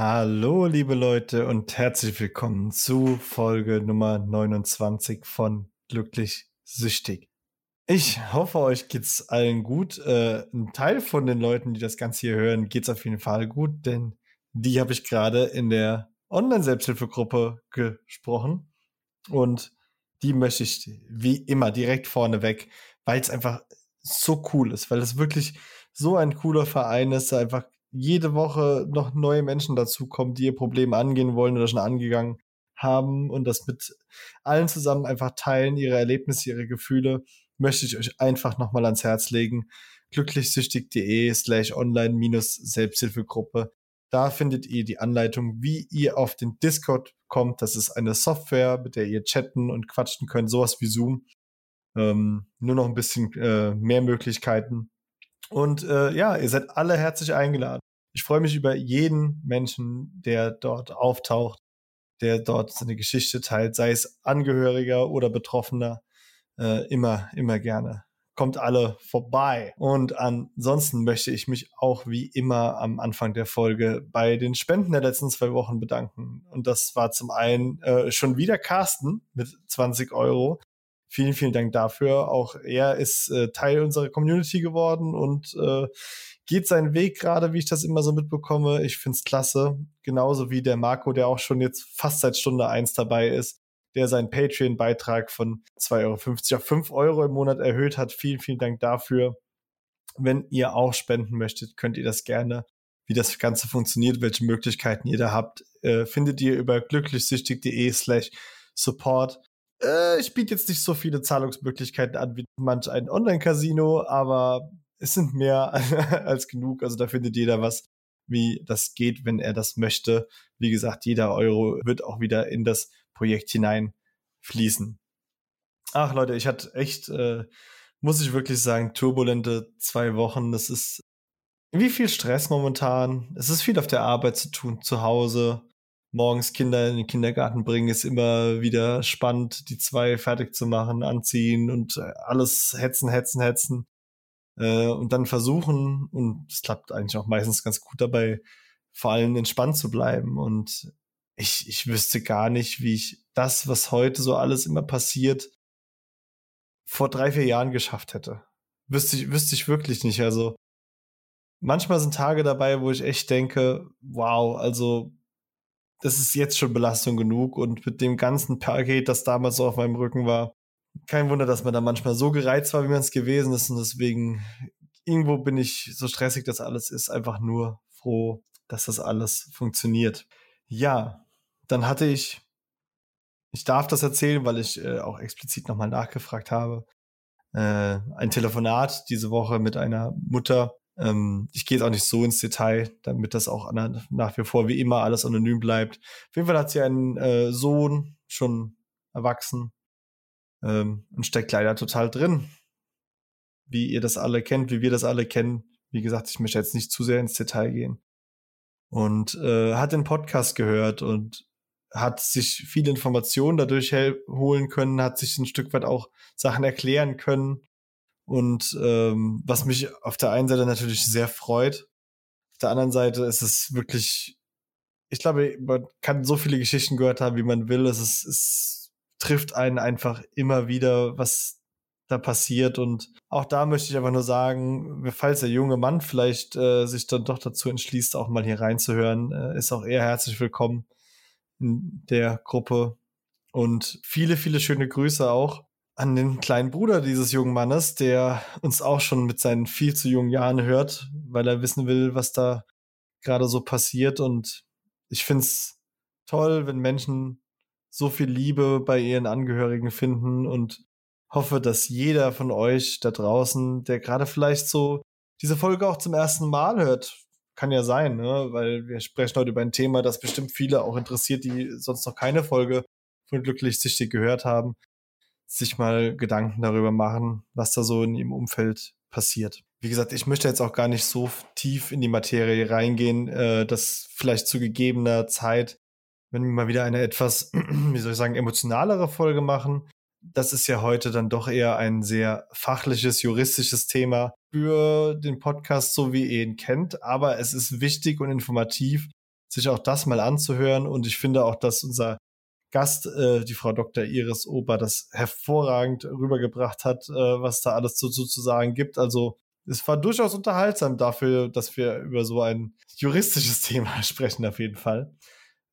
Hallo, liebe Leute, und herzlich willkommen zu Folge Nummer 29 von Glücklich Süchtig. Ich hoffe, euch geht's allen gut. Äh, ein Teil von den Leuten, die das Ganze hier hören, geht's auf jeden Fall gut, denn die habe ich gerade in der Online-Selbsthilfegruppe gesprochen. Und die möchte ich wie immer direkt vorne weg, weil es einfach so cool ist, weil es wirklich so ein cooler Verein ist, einfach jede Woche noch neue Menschen dazukommen, die ihr Problem angehen wollen oder schon angegangen haben und das mit allen zusammen einfach teilen, ihre Erlebnisse, ihre Gefühle, möchte ich euch einfach nochmal ans Herz legen. glücklichsüchtig.de slash online minus Selbsthilfegruppe. Da findet ihr die Anleitung, wie ihr auf den Discord kommt. Das ist eine Software, mit der ihr chatten und quatschen könnt, sowas wie Zoom. Ähm, nur noch ein bisschen äh, mehr Möglichkeiten. Und äh, ja, ihr seid alle herzlich eingeladen. Ich freue mich über jeden Menschen, der dort auftaucht, der dort seine Geschichte teilt, sei es Angehöriger oder Betroffener. Äh, immer, immer gerne. Kommt alle vorbei. Und ansonsten möchte ich mich auch wie immer am Anfang der Folge bei den Spenden der letzten zwei Wochen bedanken. Und das war zum einen äh, schon wieder Carsten mit 20 Euro. Vielen, vielen Dank dafür. Auch er ist äh, Teil unserer Community geworden und äh, geht seinen Weg gerade, wie ich das immer so mitbekomme. Ich finde es klasse. Genauso wie der Marco, der auch schon jetzt fast seit Stunde eins dabei ist, der seinen Patreon-Beitrag von 2,50 Euro auf 5 Euro im Monat erhöht hat. Vielen, vielen Dank dafür. Wenn ihr auch spenden möchtet, könnt ihr das gerne. Wie das Ganze funktioniert, welche Möglichkeiten ihr da habt, äh, findet ihr über glücklichsüchtig.de slash support äh, ich biete jetzt nicht so viele Zahlungsmöglichkeiten an wie manch ein Online-Casino, aber es sind mehr als genug. Also da findet jeder was, wie das geht, wenn er das möchte. Wie gesagt, jeder Euro wird auch wieder in das Projekt hineinfließen. Ach Leute, ich hatte echt, äh, muss ich wirklich sagen, turbulente zwei Wochen. Das ist wie viel Stress momentan. Es ist viel auf der Arbeit zu tun, zu Hause morgens Kinder in den Kindergarten bringen, ist immer wieder spannend, die zwei fertig zu machen, anziehen und äh, alles hetzen, hetzen, hetzen. Äh, und dann versuchen, und es klappt eigentlich auch meistens ganz gut dabei, vor allem entspannt zu bleiben. Und ich, ich wüsste gar nicht, wie ich das, was heute so alles immer passiert, vor drei, vier Jahren geschafft hätte. Wüsste ich, wüsste ich wirklich nicht. Also manchmal sind Tage dabei, wo ich echt denke, wow, also das ist jetzt schon Belastung genug und mit dem ganzen Paket, das damals so auf meinem Rücken war, kein Wunder, dass man da manchmal so gereizt war, wie man es gewesen ist und deswegen irgendwo bin ich so stressig, dass alles ist, einfach nur froh, dass das alles funktioniert. Ja, dann hatte ich, ich darf das erzählen, weil ich äh, auch explizit nochmal nachgefragt habe, äh, ein Telefonat diese Woche mit einer Mutter, ähm, ich gehe jetzt auch nicht so ins Detail, damit das auch nach wie vor wie immer alles anonym bleibt. Auf jeden Fall hat sie einen äh, Sohn, schon erwachsen, ähm, und steckt leider total drin. Wie ihr das alle kennt, wie wir das alle kennen. Wie gesagt, ich möchte jetzt nicht zu sehr ins Detail gehen. Und äh, hat den Podcast gehört und hat sich viele Informationen dadurch holen können, hat sich ein Stück weit auch Sachen erklären können und ähm, was mich auf der einen Seite natürlich sehr freut, auf der anderen Seite ist es wirklich, ich glaube, man kann so viele Geschichten gehört haben, wie man will. Es, ist, es trifft einen einfach immer wieder, was da passiert. Und auch da möchte ich einfach nur sagen, falls der junge Mann vielleicht äh, sich dann doch dazu entschließt, auch mal hier reinzuhören, äh, ist auch eher herzlich willkommen in der Gruppe. Und viele, viele schöne Grüße auch an den kleinen Bruder dieses jungen Mannes, der uns auch schon mit seinen viel zu jungen Jahren hört, weil er wissen will, was da gerade so passiert. Und ich finde es toll, wenn Menschen so viel Liebe bei ihren Angehörigen finden und hoffe, dass jeder von euch da draußen, der gerade vielleicht so diese Folge auch zum ersten Mal hört, kann ja sein, ne? weil wir sprechen heute über ein Thema, das bestimmt viele auch interessiert, die sonst noch keine Folge von Glücklich Sichtig gehört haben sich mal Gedanken darüber machen, was da so in ihrem Umfeld passiert. Wie gesagt, ich möchte jetzt auch gar nicht so tief in die Materie reingehen, äh, dass vielleicht zu gegebener Zeit, wenn wir mal wieder eine etwas, wie soll ich sagen, emotionalere Folge machen. Das ist ja heute dann doch eher ein sehr fachliches, juristisches Thema für den Podcast, so wie ihr ihn kennt. Aber es ist wichtig und informativ sich auch das mal anzuhören. Und ich finde auch, dass unser Gast, äh, die Frau Dr. Iris Ober, das hervorragend rübergebracht hat, äh, was da alles zu, zu, sagen gibt. Also es war durchaus unterhaltsam dafür, dass wir über so ein juristisches Thema sprechen, auf jeden Fall.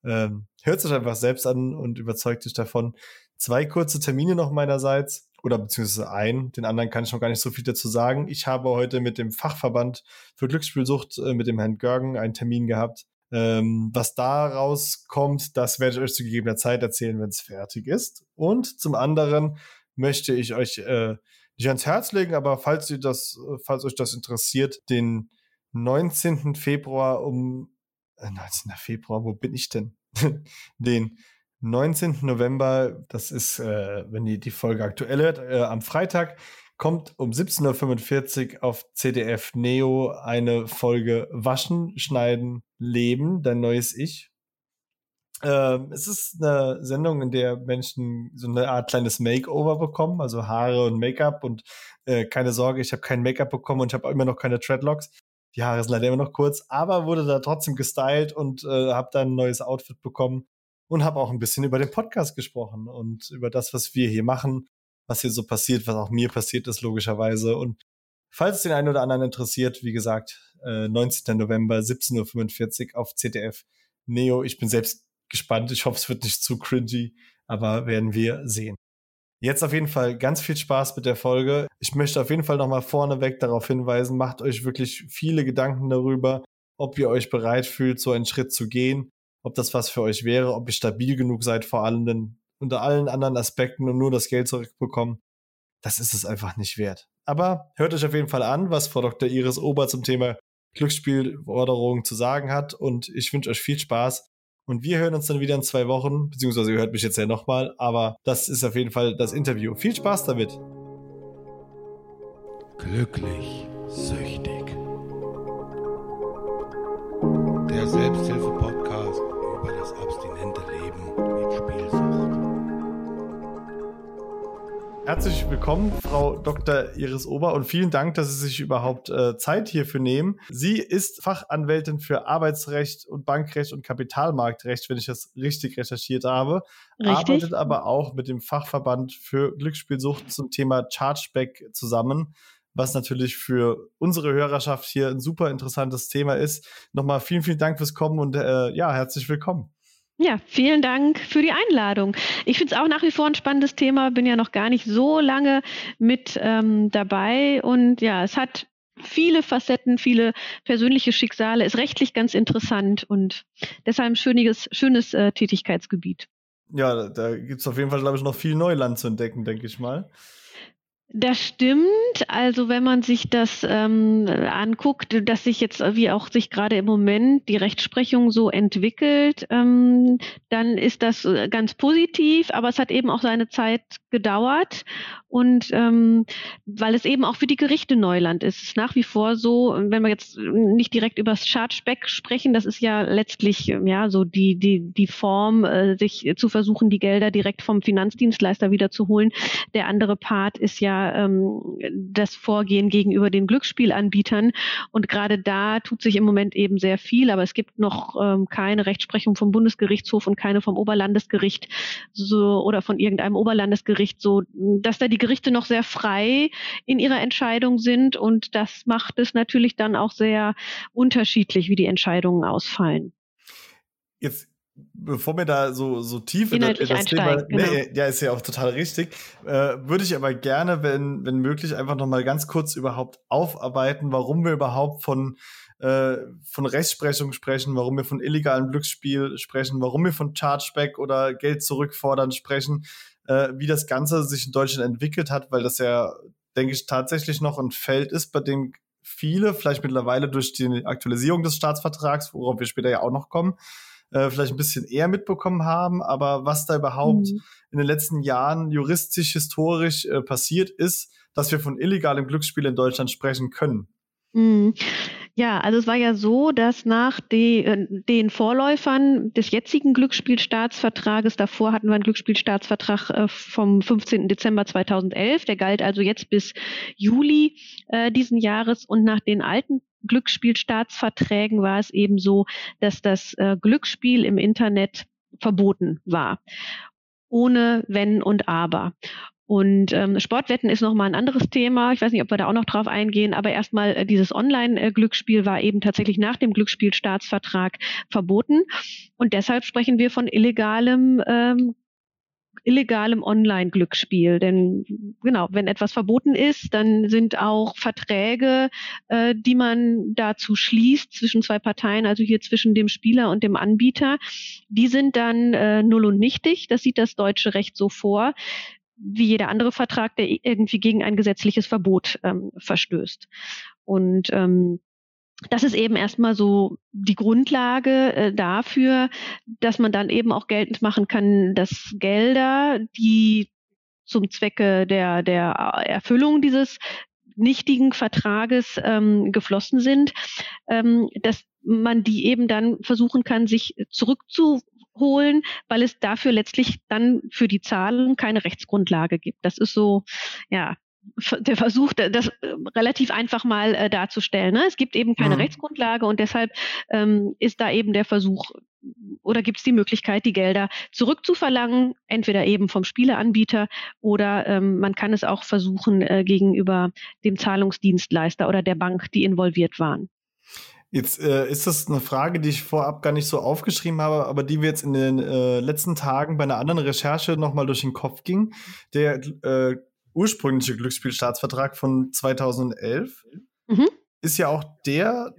Ähm, hört sich einfach selbst an und überzeugt sich davon. Zwei kurze Termine noch meinerseits oder beziehungsweise ein. Den anderen kann ich noch gar nicht so viel dazu sagen. Ich habe heute mit dem Fachverband für Glücksspielsucht, äh, mit dem Herrn Görgen, einen Termin gehabt. Ähm, was da rauskommt, das werde ich euch zu gegebener Zeit erzählen, wenn es fertig ist. Und zum anderen möchte ich euch äh, nicht ans Herz legen, aber falls ihr das, falls euch das interessiert, den 19. Februar um äh, 19. Februar, wo bin ich denn? den 19. November, das ist, äh, wenn ihr die Folge aktuell hört, äh, am Freitag, kommt um 17.45 Uhr auf CDF Neo eine Folge Waschen, Schneiden, Leben, dein neues Ich. Ähm, es ist eine Sendung, in der Menschen so eine Art kleines Makeover bekommen, also Haare und Make-up und äh, keine Sorge, ich habe kein Make-up bekommen und ich habe immer noch keine Dreadlocks. Die Haare sind leider immer noch kurz, aber wurde da trotzdem gestylt und äh, habe dann ein neues Outfit bekommen und habe auch ein bisschen über den Podcast gesprochen und über das, was wir hier machen, was hier so passiert, was auch mir passiert ist, logischerweise. Und falls es den einen oder anderen interessiert, wie gesagt, äh, 19. November, 17.45 Uhr auf ZDF Neo. Ich bin selbst gespannt. Ich hoffe, es wird nicht zu cringy, aber werden wir sehen. Jetzt auf jeden Fall ganz viel Spaß mit der Folge. Ich möchte auf jeden Fall nochmal vorneweg darauf hinweisen, macht euch wirklich viele Gedanken darüber, ob ihr euch bereit fühlt, so einen Schritt zu gehen ob das was für euch wäre, ob ihr stabil genug seid, vor allem denn unter allen anderen Aspekten und nur das Geld zurückbekommen. Das ist es einfach nicht wert. Aber hört euch auf jeden Fall an, was Frau Dr. Iris Ober zum Thema Glücksspielforderungen zu sagen hat und ich wünsche euch viel Spaß. Und wir hören uns dann wieder in zwei Wochen, beziehungsweise ihr hört mich jetzt ja nochmal, aber das ist auf jeden Fall das Interview. Viel Spaß damit. Glücklich, süchtig. Der Selbsthilfe-Podcast Herzlich willkommen, Frau Dr. Iris Ober, und vielen Dank, dass Sie sich überhaupt äh, Zeit hierfür nehmen. Sie ist Fachanwältin für Arbeitsrecht und Bankrecht und Kapitalmarktrecht, wenn ich das richtig recherchiert habe. Richtig. Arbeitet aber auch mit dem Fachverband für Glücksspielsucht zum Thema Chargeback zusammen was natürlich für unsere Hörerschaft hier ein super interessantes Thema ist. Nochmal vielen, vielen Dank fürs Kommen und äh, ja, herzlich willkommen. Ja, vielen Dank für die Einladung. Ich finde es auch nach wie vor ein spannendes Thema, bin ja noch gar nicht so lange mit ähm, dabei und ja, es hat viele Facetten, viele persönliche Schicksale, ist rechtlich ganz interessant und deshalb ein schönes, schönes äh, Tätigkeitsgebiet. Ja, da gibt es auf jeden Fall, glaube ich, noch viel Neuland zu entdecken, denke ich mal. Das stimmt. Also wenn man sich das ähm, anguckt, dass sich jetzt wie auch sich gerade im Moment die Rechtsprechung so entwickelt, ähm, dann ist das äh, ganz positiv. Aber es hat eben auch seine Zeit gedauert und ähm, weil es eben auch für die Gerichte Neuland ist. Es ist nach wie vor so, wenn wir jetzt nicht direkt über das Chargeback sprechen, das ist ja letztlich ja so die die die Form, äh, sich zu versuchen, die Gelder direkt vom Finanzdienstleister wiederzuholen. Der andere Part ist ja ähm, das Vorgehen gegenüber den Glücksspielanbietern. Und gerade da tut sich im Moment eben sehr viel, aber es gibt noch ähm, keine Rechtsprechung vom Bundesgerichtshof und keine vom Oberlandesgericht so oder von irgendeinem Oberlandesgericht, so dass da die Gerichte noch sehr frei in ihrer Entscheidung sind und das macht es natürlich dann auch sehr unterschiedlich, wie die Entscheidungen ausfallen. Jetzt bevor wir da so, so tief in, das, in das Thema, genau. nee, ja, ist ja auch total richtig, äh, würde ich aber gerne, wenn, wenn möglich, einfach noch mal ganz kurz überhaupt aufarbeiten, warum wir überhaupt von, äh, von Rechtsprechung sprechen, warum wir von illegalem Glücksspiel sprechen, warum wir von Chargeback oder Geld zurückfordern sprechen, äh, wie das Ganze sich in Deutschland entwickelt hat, weil das ja, denke ich, tatsächlich noch ein Feld ist, bei dem viele, vielleicht mittlerweile durch die Aktualisierung des Staatsvertrags, worauf wir später ja auch noch kommen, äh, vielleicht ein bisschen eher mitbekommen haben, aber was da überhaupt mhm. in den letzten Jahren juristisch, historisch äh, passiert ist, dass wir von illegalem Glücksspiel in Deutschland sprechen können. Mhm. Ja, also es war ja so, dass nach die, äh, den Vorläufern des jetzigen Glücksspielstaatsvertrages, davor hatten wir einen Glücksspielstaatsvertrag äh, vom 15. Dezember 2011, der galt also jetzt bis Juli äh, diesen Jahres und nach den alten Glücksspielstaatsverträgen war es eben so, dass das äh, Glücksspiel im Internet verboten war ohne Wenn und Aber. Und ähm, Sportwetten ist nochmal ein anderes Thema. Ich weiß nicht, ob wir da auch noch drauf eingehen, aber erstmal äh, dieses Online-Glücksspiel war eben tatsächlich nach dem Glücksspielstaatsvertrag verboten. Und deshalb sprechen wir von illegalem ähm, illegalem Online-Glücksspiel. Denn genau, wenn etwas verboten ist, dann sind auch Verträge, äh, die man dazu schließt zwischen zwei Parteien, also hier zwischen dem Spieler und dem Anbieter, die sind dann äh, null und nichtig. Das sieht das deutsche Recht so vor wie jeder andere Vertrag, der irgendwie gegen ein gesetzliches Verbot ähm, verstößt. Und ähm, das ist eben erstmal so die Grundlage äh, dafür, dass man dann eben auch geltend machen kann, dass Gelder, die zum Zwecke der, der Erfüllung dieses nichtigen Vertrages ähm, geflossen sind, ähm, dass man die eben dann versuchen kann, sich zurückzu holen, weil es dafür letztlich dann für die Zahlen keine Rechtsgrundlage gibt. Das ist so, ja, der Versuch, das äh, relativ einfach mal äh, darzustellen. Ne? Es gibt eben keine mhm. Rechtsgrundlage und deshalb ähm, ist da eben der Versuch oder gibt es die Möglichkeit, die Gelder zurückzuverlangen, entweder eben vom Spieleanbieter oder ähm, man kann es auch versuchen äh, gegenüber dem Zahlungsdienstleister oder der Bank, die involviert waren. Jetzt äh, ist das eine Frage, die ich vorab gar nicht so aufgeschrieben habe, aber die mir jetzt in den äh, letzten Tagen bei einer anderen Recherche nochmal durch den Kopf ging. Der äh, ursprüngliche Glücksspielstaatsvertrag von 2011 mhm. ist ja auch der,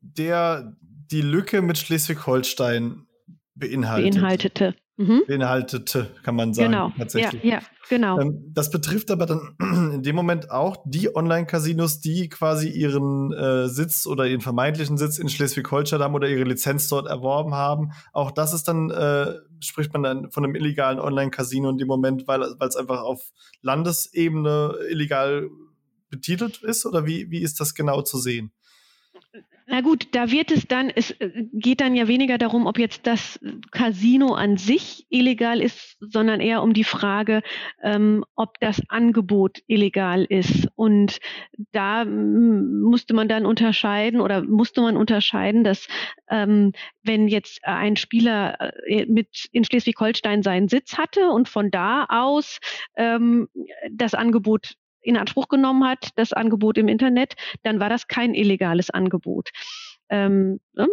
der die Lücke mit Schleswig-Holstein beinhaltet. beinhaltete mhm. beinhaltete, kann man sagen. Genau, tatsächlich. Ja, ja genau. Ähm, das betrifft aber dann in dem Moment auch die Online-Casinos, die quasi ihren äh, Sitz oder ihren vermeintlichen Sitz in Schleswig-Holstein haben oder ihre Lizenz dort erworben haben. Auch das ist dann, äh, spricht man dann von einem illegalen Online-Casino in dem Moment, weil es einfach auf Landesebene illegal betitelt ist? Oder wie, wie ist das genau zu sehen? Na gut, da wird es dann, es äh, geht dann ja weniger darum, ob jetzt das Casino an sich illegal ist, sondern eher um die Frage, ähm, ob das Angebot illegal ist. Und da musste man dann unterscheiden oder musste man unterscheiden, dass ähm, wenn jetzt ein Spieler äh, mit in Schleswig-Holstein seinen Sitz hatte und von da aus ähm, das Angebot in Anspruch genommen hat, das Angebot im Internet, dann war das kein illegales Angebot. Ähm, ne?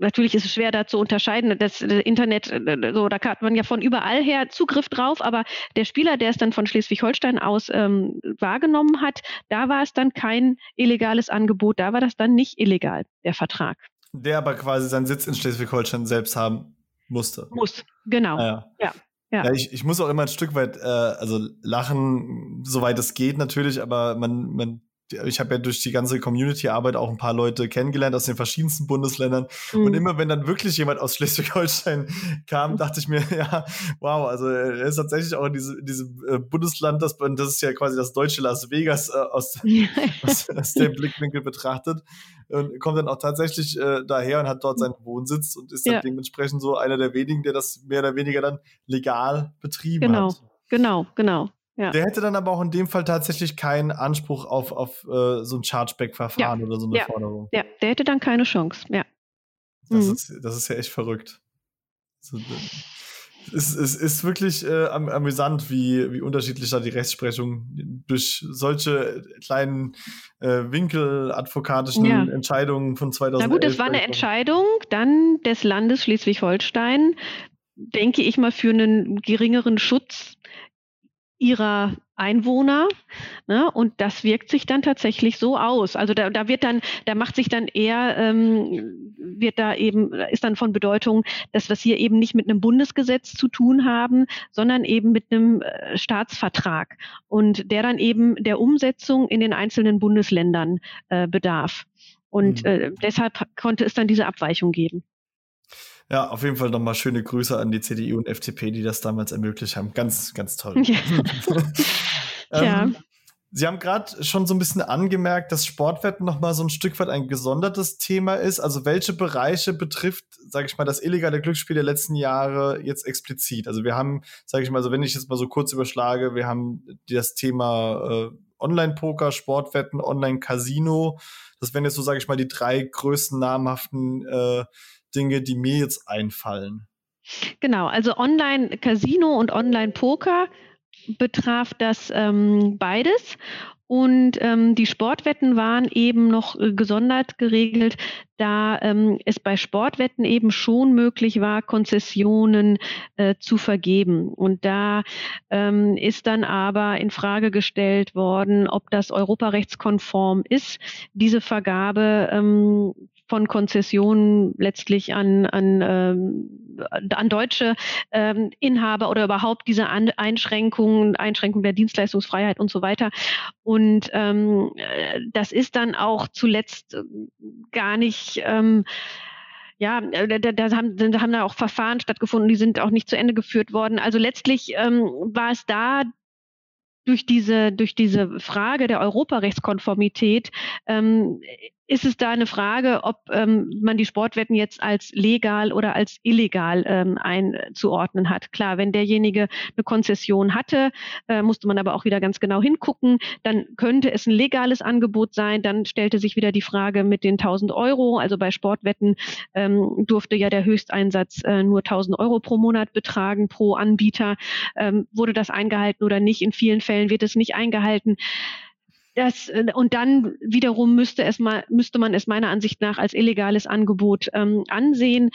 Natürlich ist es schwer da zu unterscheiden. Das, das Internet, äh, so, da hat man ja von überall her Zugriff drauf, aber der Spieler, der es dann von Schleswig-Holstein aus ähm, wahrgenommen hat, da war es dann kein illegales Angebot, da war das dann nicht illegal, der Vertrag. Der aber quasi seinen Sitz in Schleswig-Holstein selbst haben musste. Muss, genau. Ah, ja. ja. Ja. ja, ich, ich muss auch immer ein Stück weit, äh, also lachen, soweit es geht natürlich, aber man, man ich habe ja durch die ganze Community-Arbeit auch ein paar Leute kennengelernt aus den verschiedensten Bundesländern. Mhm. Und immer wenn dann wirklich jemand aus Schleswig-Holstein kam, dachte ich mir, ja, wow, also er ist tatsächlich auch in, diese, diesem äh, Bundesland, das, das ist ja quasi das deutsche Las Vegas äh, aus, aus, aus, dem Blickwinkel betrachtet. Und kommt dann auch tatsächlich äh, daher und hat dort seinen Wohnsitz und ist dann ja. dementsprechend so einer der wenigen, der das mehr oder weniger dann legal betrieben genau. hat. Genau, genau, genau. Ja. Der hätte dann aber auch in dem Fall tatsächlich keinen Anspruch auf, auf äh, so ein Chargeback-Verfahren ja. oder so eine ja. Forderung. Ja, der hätte dann keine Chance, ja. Das, mhm. ist, das ist ja echt verrückt. Es, es ist wirklich äh, amüsant, wie, wie unterschiedlich da die Rechtsprechung durch solche kleinen äh, winkeladvokatischen ja. Entscheidungen von 2011. Na gut, das war eine Entscheidung dann des Landes Schleswig-Holstein, denke ich mal, für einen geringeren Schutz ihrer Einwohner. Ne? Und das wirkt sich dann tatsächlich so aus. Also da, da wird dann, da macht sich dann eher, ähm, wird da eben, ist dann von Bedeutung, dass wir es hier eben nicht mit einem Bundesgesetz zu tun haben, sondern eben mit einem äh, Staatsvertrag und der dann eben der Umsetzung in den einzelnen Bundesländern äh, bedarf. Und mhm. äh, deshalb konnte es dann diese Abweichung geben. Ja, auf jeden Fall nochmal schöne Grüße an die CDU und FDP, die das damals ermöglicht haben. Ganz, ganz toll. Ja. ähm, Sie haben gerade schon so ein bisschen angemerkt, dass Sportwetten nochmal so ein Stück weit ein gesondertes Thema ist. Also welche Bereiche betrifft, sage ich mal, das illegale Glücksspiel der letzten Jahre jetzt explizit? Also wir haben, sage ich mal, so wenn ich jetzt mal so kurz überschlage, wir haben das Thema äh, Online-Poker, Sportwetten, Online-Casino. Das wären jetzt so, sage ich mal, die drei größten namhaften äh, Dinge, die mir jetzt einfallen. Genau, also Online-Casino und Online-Poker betraf das ähm, beides. Und ähm, die Sportwetten waren eben noch äh, gesondert geregelt, da ähm, es bei Sportwetten eben schon möglich war, Konzessionen äh, zu vergeben. Und da ähm, ist dann aber in Frage gestellt worden, ob das europarechtskonform ist, diese Vergabe ähm, von Konzessionen letztlich an, an, ähm, an deutsche ähm, Inhaber oder überhaupt diese an Einschränkungen, Einschränkung der Dienstleistungsfreiheit und so weiter. Und ähm, äh, das ist dann auch zuletzt äh, gar nicht ähm, ja, äh, da, da, haben, da haben da auch Verfahren stattgefunden, die sind auch nicht zu Ende geführt worden. Also letztlich ähm, war es da durch diese, durch diese Frage der Europarechtskonformität ähm, ist es da eine Frage, ob ähm, man die Sportwetten jetzt als legal oder als illegal ähm, einzuordnen hat. Klar, wenn derjenige eine Konzession hatte, äh, musste man aber auch wieder ganz genau hingucken. Dann könnte es ein legales Angebot sein. Dann stellte sich wieder die Frage mit den 1000 Euro. Also bei Sportwetten ähm, durfte ja der Höchsteinsatz äh, nur 1000 Euro pro Monat betragen pro Anbieter. Ähm, wurde das eingehalten oder nicht? In vielen Fällen wird es nicht eingehalten. Das, äh, und dann wiederum müsste, es mal, müsste man es meiner Ansicht nach als illegales Angebot ähm, ansehen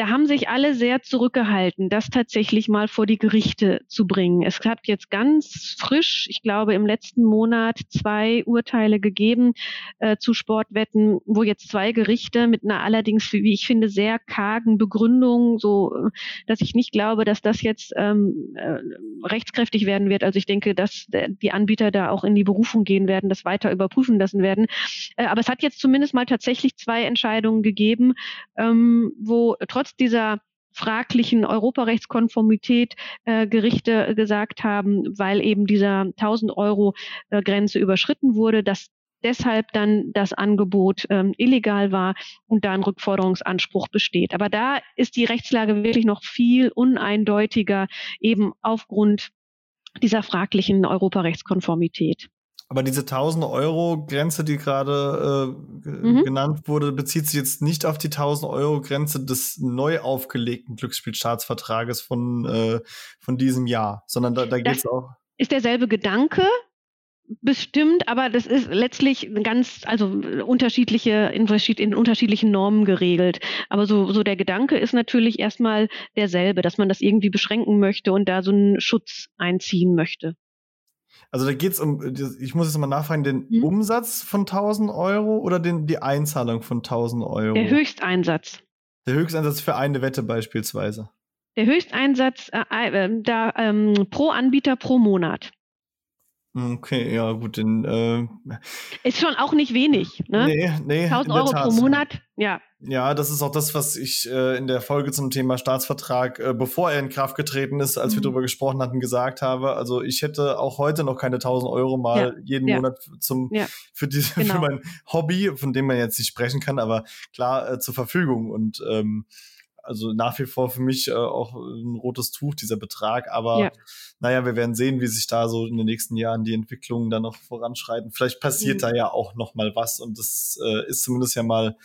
da haben sich alle sehr zurückgehalten, das tatsächlich mal vor die Gerichte zu bringen. Es hat jetzt ganz frisch, ich glaube im letzten Monat, zwei Urteile gegeben äh, zu Sportwetten, wo jetzt zwei Gerichte mit einer allerdings, wie ich finde, sehr kargen Begründung, so dass ich nicht glaube, dass das jetzt ähm, äh, rechtskräftig werden wird. Also ich denke, dass die Anbieter da auch in die Berufung gehen werden, das weiter überprüfen lassen werden. Äh, aber es hat jetzt zumindest mal tatsächlich zwei Entscheidungen gegeben, ähm, wo trotz trotz dieser fraglichen Europarechtskonformität äh, Gerichte gesagt haben, weil eben dieser 1000 Euro äh, Grenze überschritten wurde, dass deshalb dann das Angebot ähm, illegal war und da ein Rückforderungsanspruch besteht. Aber da ist die Rechtslage wirklich noch viel uneindeutiger, eben aufgrund dieser fraglichen Europarechtskonformität. Aber diese 1000 Euro Grenze, die gerade äh, mhm. genannt wurde, bezieht sich jetzt nicht auf die 1000 Euro Grenze des neu aufgelegten Glücksspielstaatsvertrages von, äh, von diesem Jahr, sondern da, da geht es auch. Ist derselbe Gedanke, bestimmt, aber das ist letztlich ganz, also unterschiedliche, in, in unterschiedlichen Normen geregelt. Aber so, so der Gedanke ist natürlich erstmal derselbe, dass man das irgendwie beschränken möchte und da so einen Schutz einziehen möchte. Also da geht es um, ich muss jetzt mal nachfragen, den hm? Umsatz von 1000 Euro oder den, die Einzahlung von 1000 Euro? Der Höchsteinsatz. Der Höchsteinsatz für eine Wette beispielsweise. Der Höchsteinsatz äh, äh, da, ähm, pro Anbieter pro Monat. Okay, ja, gut, den, äh, ist schon auch nicht wenig, ne? Nee, nee. 1000 Euro pro Monat, ja. Ja, das ist auch das, was ich äh, in der Folge zum Thema Staatsvertrag, äh, bevor er in Kraft getreten ist, als mhm. wir darüber gesprochen hatten, gesagt habe. Also ich hätte auch heute noch keine 1000 Euro mal ja. jeden ja. Monat zum, ja. für, diese, genau. für mein Hobby, von dem man jetzt nicht sprechen kann, aber klar äh, zur Verfügung. Und ähm, also nach wie vor für mich äh, auch ein rotes Tuch, dieser Betrag. Aber ja. naja, wir werden sehen, wie sich da so in den nächsten Jahren die Entwicklungen dann noch voranschreiten. Vielleicht passiert mhm. da ja auch noch mal was und das äh, ist zumindest ja mal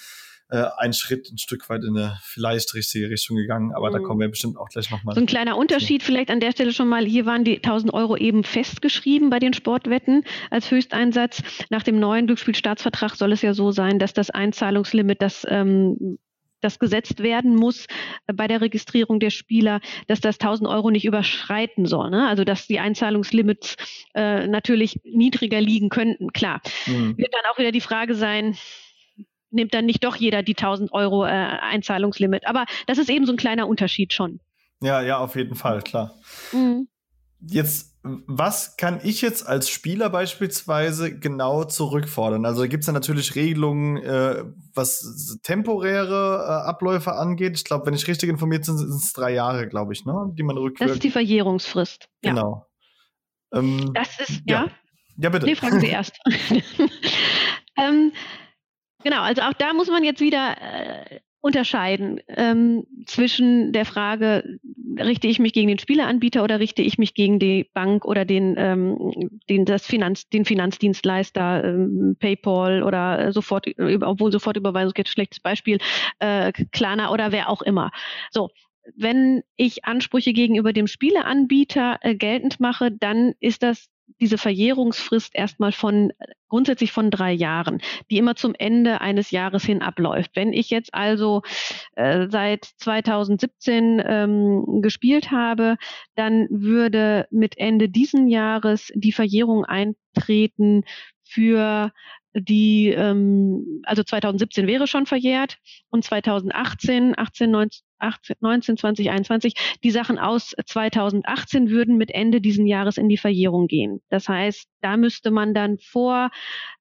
äh, ein Schritt ein Stück weit in eine vielleicht richtige Richtung gegangen, aber mhm. da kommen wir bestimmt auch gleich nochmal. So ein kleiner Unterschied zu. vielleicht an der Stelle schon mal, hier waren die 1000 Euro eben festgeschrieben bei den Sportwetten als Höchsteinsatz. Nach dem neuen Glücksspielstaatsvertrag soll es ja so sein, dass das Einzahlungslimit, das ähm, das gesetzt werden muss bei der Registrierung der Spieler, dass das 1000 Euro nicht überschreiten soll. Ne? Also dass die Einzahlungslimits äh, natürlich niedriger liegen könnten. Klar, mhm. wird dann auch wieder die Frage sein, nimmt dann nicht doch jeder die 1000 Euro äh, Einzahlungslimit. Aber das ist eben so ein kleiner Unterschied schon. Ja, ja, auf jeden Fall, klar. Mhm. Jetzt was kann ich jetzt als Spieler beispielsweise genau zurückfordern? Also gibt es da natürlich Regelungen, äh, was temporäre äh, Abläufe angeht. Ich glaube, wenn ich richtig informiert bin, sind es drei Jahre, glaube ich, ne? die man rückwirkt. Das ist die Verjährungsfrist. Genau. Ja. Ähm, das ist, ja. ja. Ja, bitte. Nee, fragen Sie erst. ähm, genau, also auch da muss man jetzt wieder äh, unterscheiden ähm, zwischen der Frage, richte ich mich gegen den Spieleanbieter oder richte ich mich gegen die Bank oder den, ähm, den, das Finanz, den Finanzdienstleister, ähm, PayPal oder sofort, obwohl Sofortüberweisung jetzt schlechtes Beispiel, äh, Klarna oder wer auch immer. So, wenn ich Ansprüche gegenüber dem Spieleanbieter äh, geltend mache, dann ist das diese Verjährungsfrist erstmal von grundsätzlich von drei Jahren, die immer zum Ende eines Jahres hin abläuft. Wenn ich jetzt also äh, seit 2017 ähm, gespielt habe, dann würde mit Ende diesen Jahres die Verjährung eintreten für die, ähm, also 2017 wäre schon verjährt und 2018, 18, 19, 18, 19, 20, 21, die Sachen aus 2018 würden mit Ende diesen Jahres in die Verjährung gehen. Das heißt, da müsste man dann vor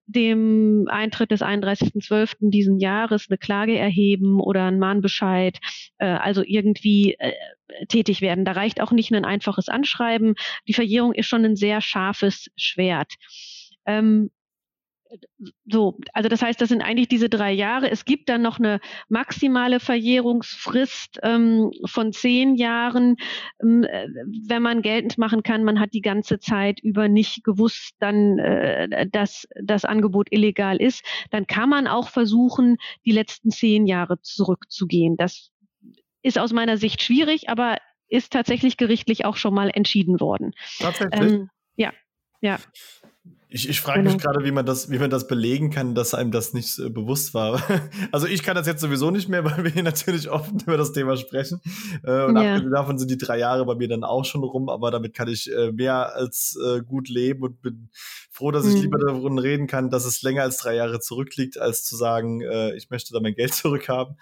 dem Eintritt des 31.12. diesen Jahres eine Klage erheben oder einen Mahnbescheid, äh, also irgendwie äh, tätig werden. Da reicht auch nicht ein einfaches Anschreiben. Die Verjährung ist schon ein sehr scharfes Schwert. Ähm, so, also das heißt, das sind eigentlich diese drei Jahre. Es gibt dann noch eine maximale Verjährungsfrist ähm, von zehn Jahren, ähm, äh, wenn man geltend machen kann, man hat die ganze Zeit über nicht gewusst, dann, äh, dass das Angebot illegal ist. Dann kann man auch versuchen, die letzten zehn Jahre zurückzugehen. Das ist aus meiner Sicht schwierig, aber ist tatsächlich gerichtlich auch schon mal entschieden worden. Tatsächlich? Ähm, ja, ja. Ich, ich frage mich genau. gerade, wie man das, wie man das belegen kann, dass einem das nicht äh, bewusst war. Also ich kann das jetzt sowieso nicht mehr, weil wir hier natürlich offen über das Thema sprechen. Äh, und ja. abgesehen davon sind die drei Jahre bei mir dann auch schon rum, aber damit kann ich äh, mehr als äh, gut leben und bin froh, dass ich mhm. lieber darüber reden kann, dass es länger als drei Jahre zurückliegt, als zu sagen, äh, ich möchte da mein Geld zurückhaben.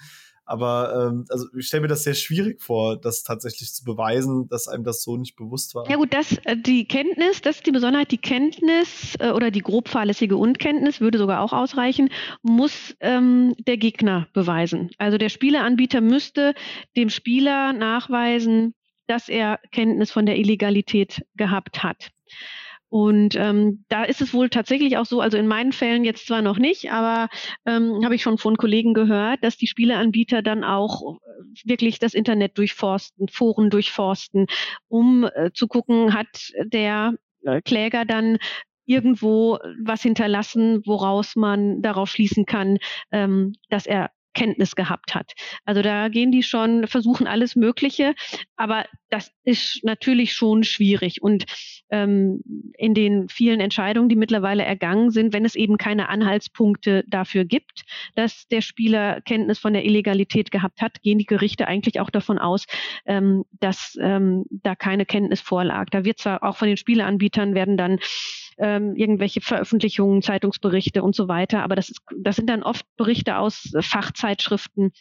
Aber ähm, also ich stelle mir das sehr schwierig vor, das tatsächlich zu beweisen, dass einem das so nicht bewusst war. Ja gut, das, äh, die Kenntnis, das ist die Besonderheit, die Kenntnis äh, oder die grob fahrlässige Unkenntnis würde sogar auch ausreichen, muss ähm, der Gegner beweisen. Also der Spieleanbieter müsste dem Spieler nachweisen, dass er Kenntnis von der Illegalität gehabt hat. Und ähm, da ist es wohl tatsächlich auch so, also in meinen Fällen jetzt zwar noch nicht, aber ähm, habe ich schon von Kollegen gehört, dass die Spieleanbieter dann auch wirklich das Internet durchforsten, Foren durchforsten, um äh, zu gucken, hat der äh, Kläger dann irgendwo was hinterlassen, woraus man darauf schließen kann, ähm, dass er Kenntnis gehabt hat. Also da gehen die schon, versuchen alles Mögliche, aber das ist natürlich schon schwierig. Und ähm, in den vielen Entscheidungen, die mittlerweile ergangen sind, wenn es eben keine Anhaltspunkte dafür gibt, dass der Spieler Kenntnis von der Illegalität gehabt hat, gehen die Gerichte eigentlich auch davon aus, ähm, dass ähm, da keine Kenntnis vorlag. Da wird zwar auch von den Spieleanbietern werden dann ähm, irgendwelche Veröffentlichungen, Zeitungsberichte und so weiter. Aber das, ist, das sind dann oft Berichte aus Fachzeitschriften.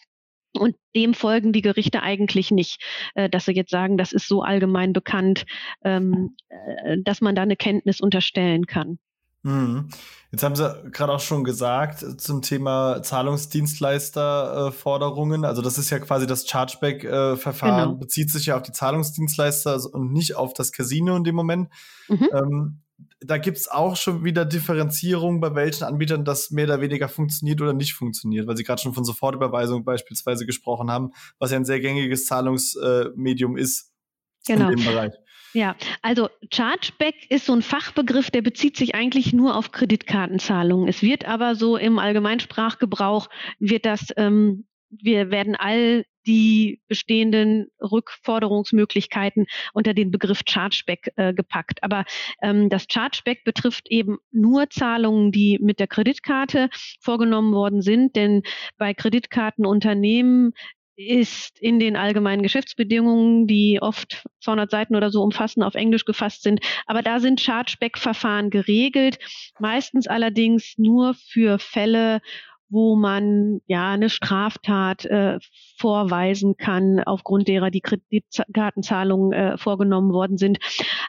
Und dem folgen die Gerichte eigentlich nicht, äh, dass sie jetzt sagen, das ist so allgemein bekannt, ähm, äh, dass man da eine Kenntnis unterstellen kann. Mhm. Jetzt haben Sie gerade auch schon gesagt zum Thema Zahlungsdienstleisterforderungen. Äh, also das ist ja quasi das Chargeback-Verfahren, genau. bezieht sich ja auf die Zahlungsdienstleister und nicht auf das Casino in dem Moment. Mhm. Da gibt es auch schon wieder Differenzierung, bei welchen Anbietern das mehr oder weniger funktioniert oder nicht funktioniert, weil Sie gerade schon von Sofortüberweisung beispielsweise gesprochen haben, was ja ein sehr gängiges Zahlungsmedium ist genau. in dem Bereich. Ja, also Chargeback ist so ein Fachbegriff, der bezieht sich eigentlich nur auf Kreditkartenzahlungen. Es wird aber so im Allgemeinsprachgebrauch wird das ähm, wir werden all die bestehenden Rückforderungsmöglichkeiten unter den Begriff Chargeback äh, gepackt. Aber ähm, das Chargeback betrifft eben nur Zahlungen, die mit der Kreditkarte vorgenommen worden sind, denn bei Kreditkartenunternehmen ist in den allgemeinen Geschäftsbedingungen, die oft 200 Seiten oder so umfassen, auf Englisch gefasst sind. Aber da sind Chargeback-Verfahren geregelt, meistens allerdings nur für Fälle, wo man ja eine Straftat äh, vorweisen kann, aufgrund derer die Kreditkartenzahlungen äh, vorgenommen worden sind.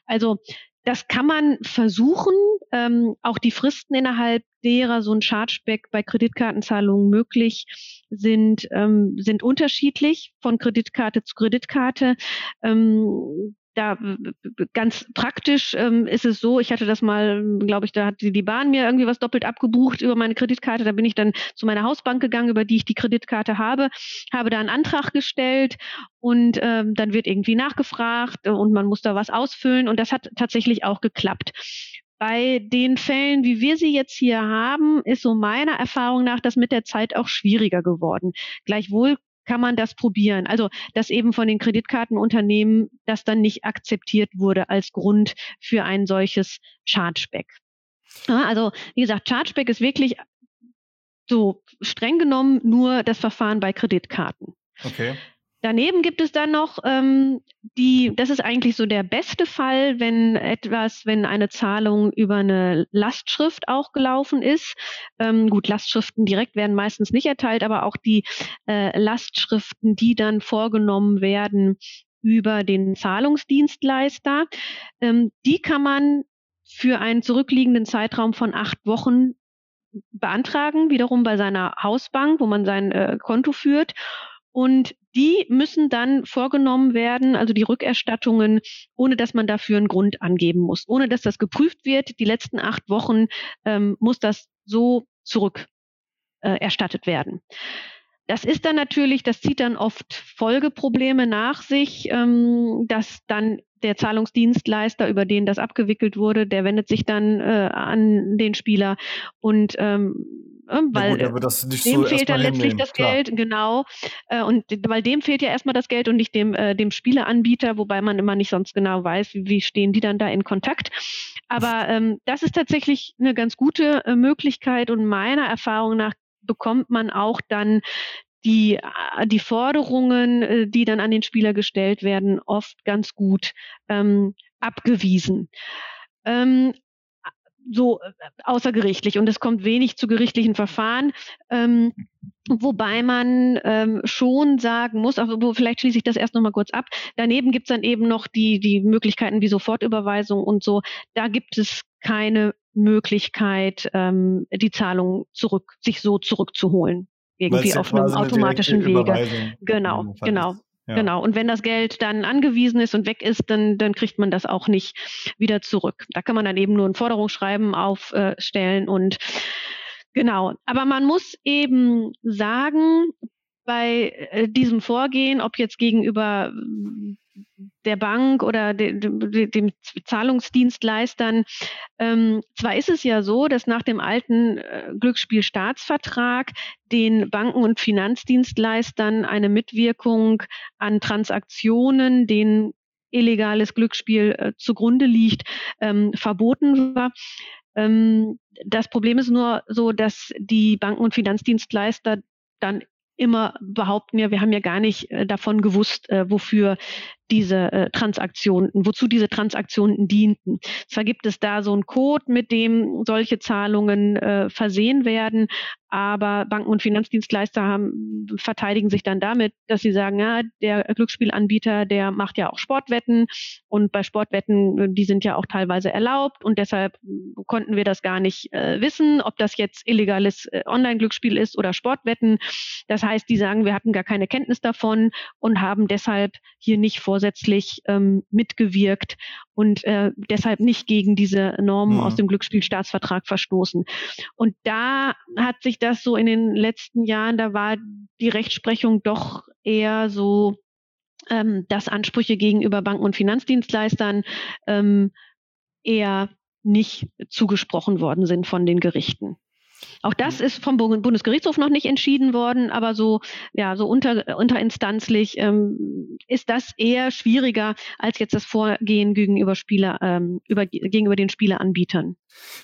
Also das kann man versuchen. Ähm, auch die Fristen innerhalb derer so ein Chargeback bei Kreditkartenzahlungen möglich sind, ähm, sind unterschiedlich von Kreditkarte zu Kreditkarte. Ähm, da ganz praktisch ähm, ist es so, ich hatte das mal, glaube ich, da hat die Bahn mir irgendwie was doppelt abgebucht über meine Kreditkarte. Da bin ich dann zu meiner Hausbank gegangen, über die ich die Kreditkarte habe, habe da einen Antrag gestellt und ähm, dann wird irgendwie nachgefragt und man muss da was ausfüllen und das hat tatsächlich auch geklappt. Bei den Fällen, wie wir sie jetzt hier haben, ist so meiner Erfahrung nach das mit der Zeit auch schwieriger geworden. Gleichwohl kann man das probieren. Also, dass eben von den Kreditkartenunternehmen das dann nicht akzeptiert wurde als Grund für ein solches Chargeback. Ja, also, wie gesagt, Chargeback ist wirklich so streng genommen nur das Verfahren bei Kreditkarten. Okay. Daneben gibt es dann noch ähm, die, das ist eigentlich so der beste Fall, wenn etwas, wenn eine Zahlung über eine Lastschrift auch gelaufen ist. Ähm, gut, Lastschriften direkt werden meistens nicht erteilt, aber auch die äh, Lastschriften, die dann vorgenommen werden über den Zahlungsdienstleister, ähm, die kann man für einen zurückliegenden Zeitraum von acht Wochen beantragen, wiederum bei seiner Hausbank, wo man sein äh, Konto führt. Und die müssen dann vorgenommen werden, also die Rückerstattungen, ohne dass man dafür einen Grund angeben muss, ohne dass das geprüft wird. Die letzten acht Wochen ähm, muss das so zurück äh, erstattet werden. Das ist dann natürlich, das zieht dann oft Folgeprobleme nach sich, ähm, dass dann der Zahlungsdienstleister, über den das abgewickelt wurde, der wendet sich dann äh, an den Spieler und ähm, äh, weil ja gut, dem so fehlt dann letztlich das Klar. Geld, genau. Äh, und weil dem fehlt ja erstmal das Geld und nicht dem, äh, dem Spieleanbieter, wobei man immer nicht sonst genau weiß, wie, wie stehen die dann da in Kontakt. Aber ähm, das ist tatsächlich eine ganz gute äh, Möglichkeit und meiner Erfahrung nach bekommt man auch dann die, äh, die Forderungen, äh, die dann an den Spieler gestellt werden, oft ganz gut ähm, abgewiesen. Ähm, so äh, außergerichtlich und es kommt wenig zu gerichtlichen Verfahren, ähm, wobei man ähm, schon sagen muss, aber vielleicht schließe ich das erst nochmal kurz ab. Daneben gibt es dann eben noch die, die Möglichkeiten wie Sofortüberweisung und so. Da gibt es keine Möglichkeit, ähm, die Zahlung zurück, sich so zurückzuholen irgendwie auf einem automatischen Wege. Genau, genau. Ja. Genau. Und wenn das Geld dann angewiesen ist und weg ist, dann, dann kriegt man das auch nicht wieder zurück. Da kann man dann eben nur ein Forderungsschreiben aufstellen und genau. Aber man muss eben sagen, bei äh, diesem Vorgehen, ob jetzt gegenüber der Bank oder de, de, dem Zahlungsdienstleistern. Ähm, zwar ist es ja so, dass nach dem alten äh, Glücksspielstaatsvertrag den Banken und Finanzdienstleistern eine Mitwirkung an Transaktionen, denen illegales Glücksspiel äh, zugrunde liegt, ähm, verboten war. Ähm, das Problem ist nur so, dass die Banken und Finanzdienstleister dann immer behaupten ja, wir haben ja gar nicht äh, davon gewusst, äh, wofür diese äh, Transaktionen, wozu diese Transaktionen dienten. Zwar gibt es da so einen Code, mit dem solche Zahlungen äh, versehen werden, aber Banken und Finanzdienstleister haben, verteidigen sich dann damit, dass sie sagen, ja, der Glücksspielanbieter, der macht ja auch Sportwetten und bei Sportwetten, die sind ja auch teilweise erlaubt und deshalb konnten wir das gar nicht äh, wissen, ob das jetzt illegales äh, Online-Glücksspiel ist oder Sportwetten. Das heißt, die sagen, wir hatten gar keine Kenntnis davon und haben deshalb hier nicht vor vorsätzlich ähm, mitgewirkt und äh, deshalb nicht gegen diese Normen mhm. aus dem Glücksspielstaatsvertrag verstoßen. Und da hat sich das so in den letzten Jahren, da war die Rechtsprechung doch eher so, ähm, dass Ansprüche gegenüber Banken und Finanzdienstleistern ähm, eher nicht zugesprochen worden sind von den Gerichten. Auch das mhm. ist vom Bundesgerichtshof noch nicht entschieden worden, aber so, ja, so unter, unterinstanzlich ähm, ist das eher schwieriger als jetzt das Vorgehen gegenüber Spieler, ähm, über, gegenüber den Spieleanbietern.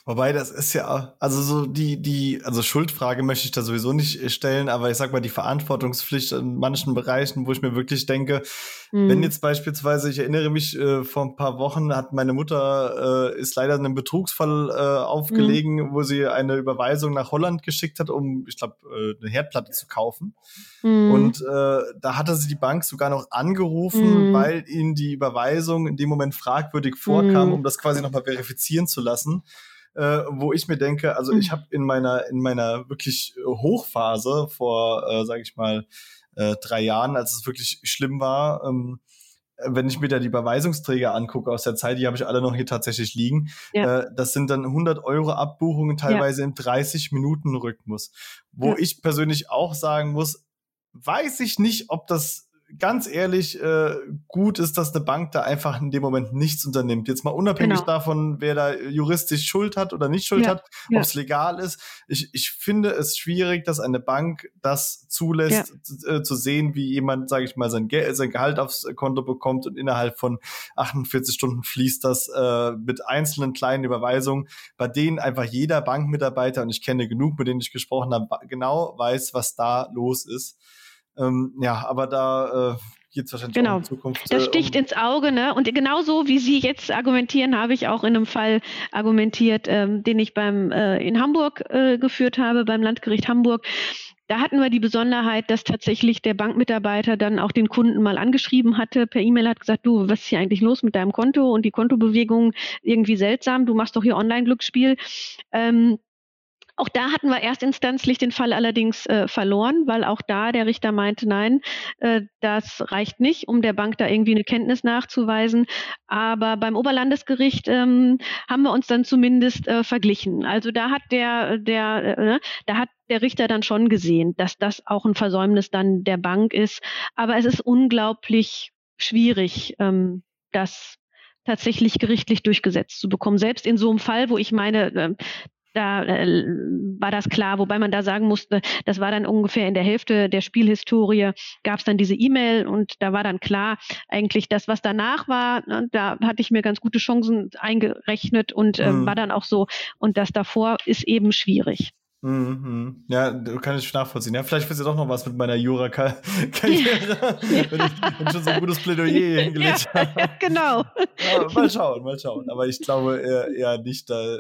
Wobei das ist ja, also so die, die, also Schuldfrage möchte ich da sowieso nicht äh, stellen, aber ich sag mal die Verantwortungspflicht in manchen Bereichen, wo ich mir wirklich denke, mhm. wenn jetzt beispielsweise, ich erinnere mich, äh, vor ein paar Wochen hat meine Mutter, äh, ist leider einem Betrugsfall äh, aufgelegen, mhm. wo sie eine Überweisung nach Holland geschickt hat, um, ich glaube, äh, eine Herdplatte zu kaufen. Mhm. Und äh, da hatte sie die Bank sogar noch angerufen, mhm. weil ihnen die Überweisung in dem Moment fragwürdig vorkam, mhm. um das quasi nochmal verifizieren zu lassen äh, wo ich mir denke, also ich mhm. habe in meiner in meiner wirklich äh, Hochphase vor, äh, sage ich mal, äh, drei Jahren, als es wirklich schlimm war, ähm, wenn ich mir da die Überweisungsträger angucke aus der Zeit, die habe ich alle noch hier tatsächlich liegen, ja. äh, das sind dann 100 Euro Abbuchungen teilweise ja. im 30-Minuten-Rhythmus. Wo ja. ich persönlich auch sagen muss, weiß ich nicht, ob das ganz ehrlich äh, gut ist, dass eine Bank da einfach in dem Moment nichts unternimmt. Jetzt mal unabhängig genau. davon, wer da juristisch Schuld hat oder nicht Schuld ja, hat, ja. ob es legal ist. Ich, ich finde es schwierig, dass eine Bank das zulässt, ja. äh, zu sehen, wie jemand, sage ich mal, sein, Ge sein Gehalt aufs Konto bekommt und innerhalb von 48 Stunden fließt das äh, mit einzelnen kleinen Überweisungen, bei denen einfach jeder Bankmitarbeiter, und ich kenne genug, mit denen ich gesprochen habe, genau weiß, was da los ist. Ähm, ja, aber da äh, geht es wahrscheinlich genau. in Zukunft. Das äh, sticht um ins Auge, ne? Und genauso wie Sie jetzt argumentieren, habe ich auch in einem Fall argumentiert, ähm, den ich beim äh, in Hamburg äh, geführt habe, beim Landgericht Hamburg. Da hatten wir die Besonderheit, dass tatsächlich der Bankmitarbeiter dann auch den Kunden mal angeschrieben hatte, per E-Mail hat gesagt, du, was ist hier eigentlich los mit deinem Konto und die Kontobewegungen irgendwie seltsam, du machst doch hier Online-Glücksspiel. Ähm, auch da hatten wir erstinstanzlich den Fall allerdings äh, verloren, weil auch da der Richter meinte, nein, äh, das reicht nicht, um der Bank da irgendwie eine Kenntnis nachzuweisen. Aber beim Oberlandesgericht ähm, haben wir uns dann zumindest äh, verglichen. Also da hat der, der, äh, ne, da hat der Richter dann schon gesehen, dass das auch ein Versäumnis dann der Bank ist. Aber es ist unglaublich schwierig, ähm, das tatsächlich gerichtlich durchgesetzt zu bekommen. Selbst in so einem Fall, wo ich meine, äh, da äh, war das klar, wobei man da sagen musste, das war dann ungefähr in der Hälfte der Spielhistorie, gab es dann diese E-Mail und da war dann klar, eigentlich das, was danach war, ne, da hatte ich mir ganz gute Chancen eingerechnet und äh, mhm. war dann auch so. Und das davor ist eben schwierig. Mhm. Ja, du kannst ich nachvollziehen. Ja, vielleicht willst du doch noch was mit meiner Jura-Karriere, ja. wenn, ich, wenn ich schon so ein gutes Plädoyer hingelegt ja, habe. Genau. Ja, mal schauen, mal schauen. Aber ich glaube eher, eher nicht da.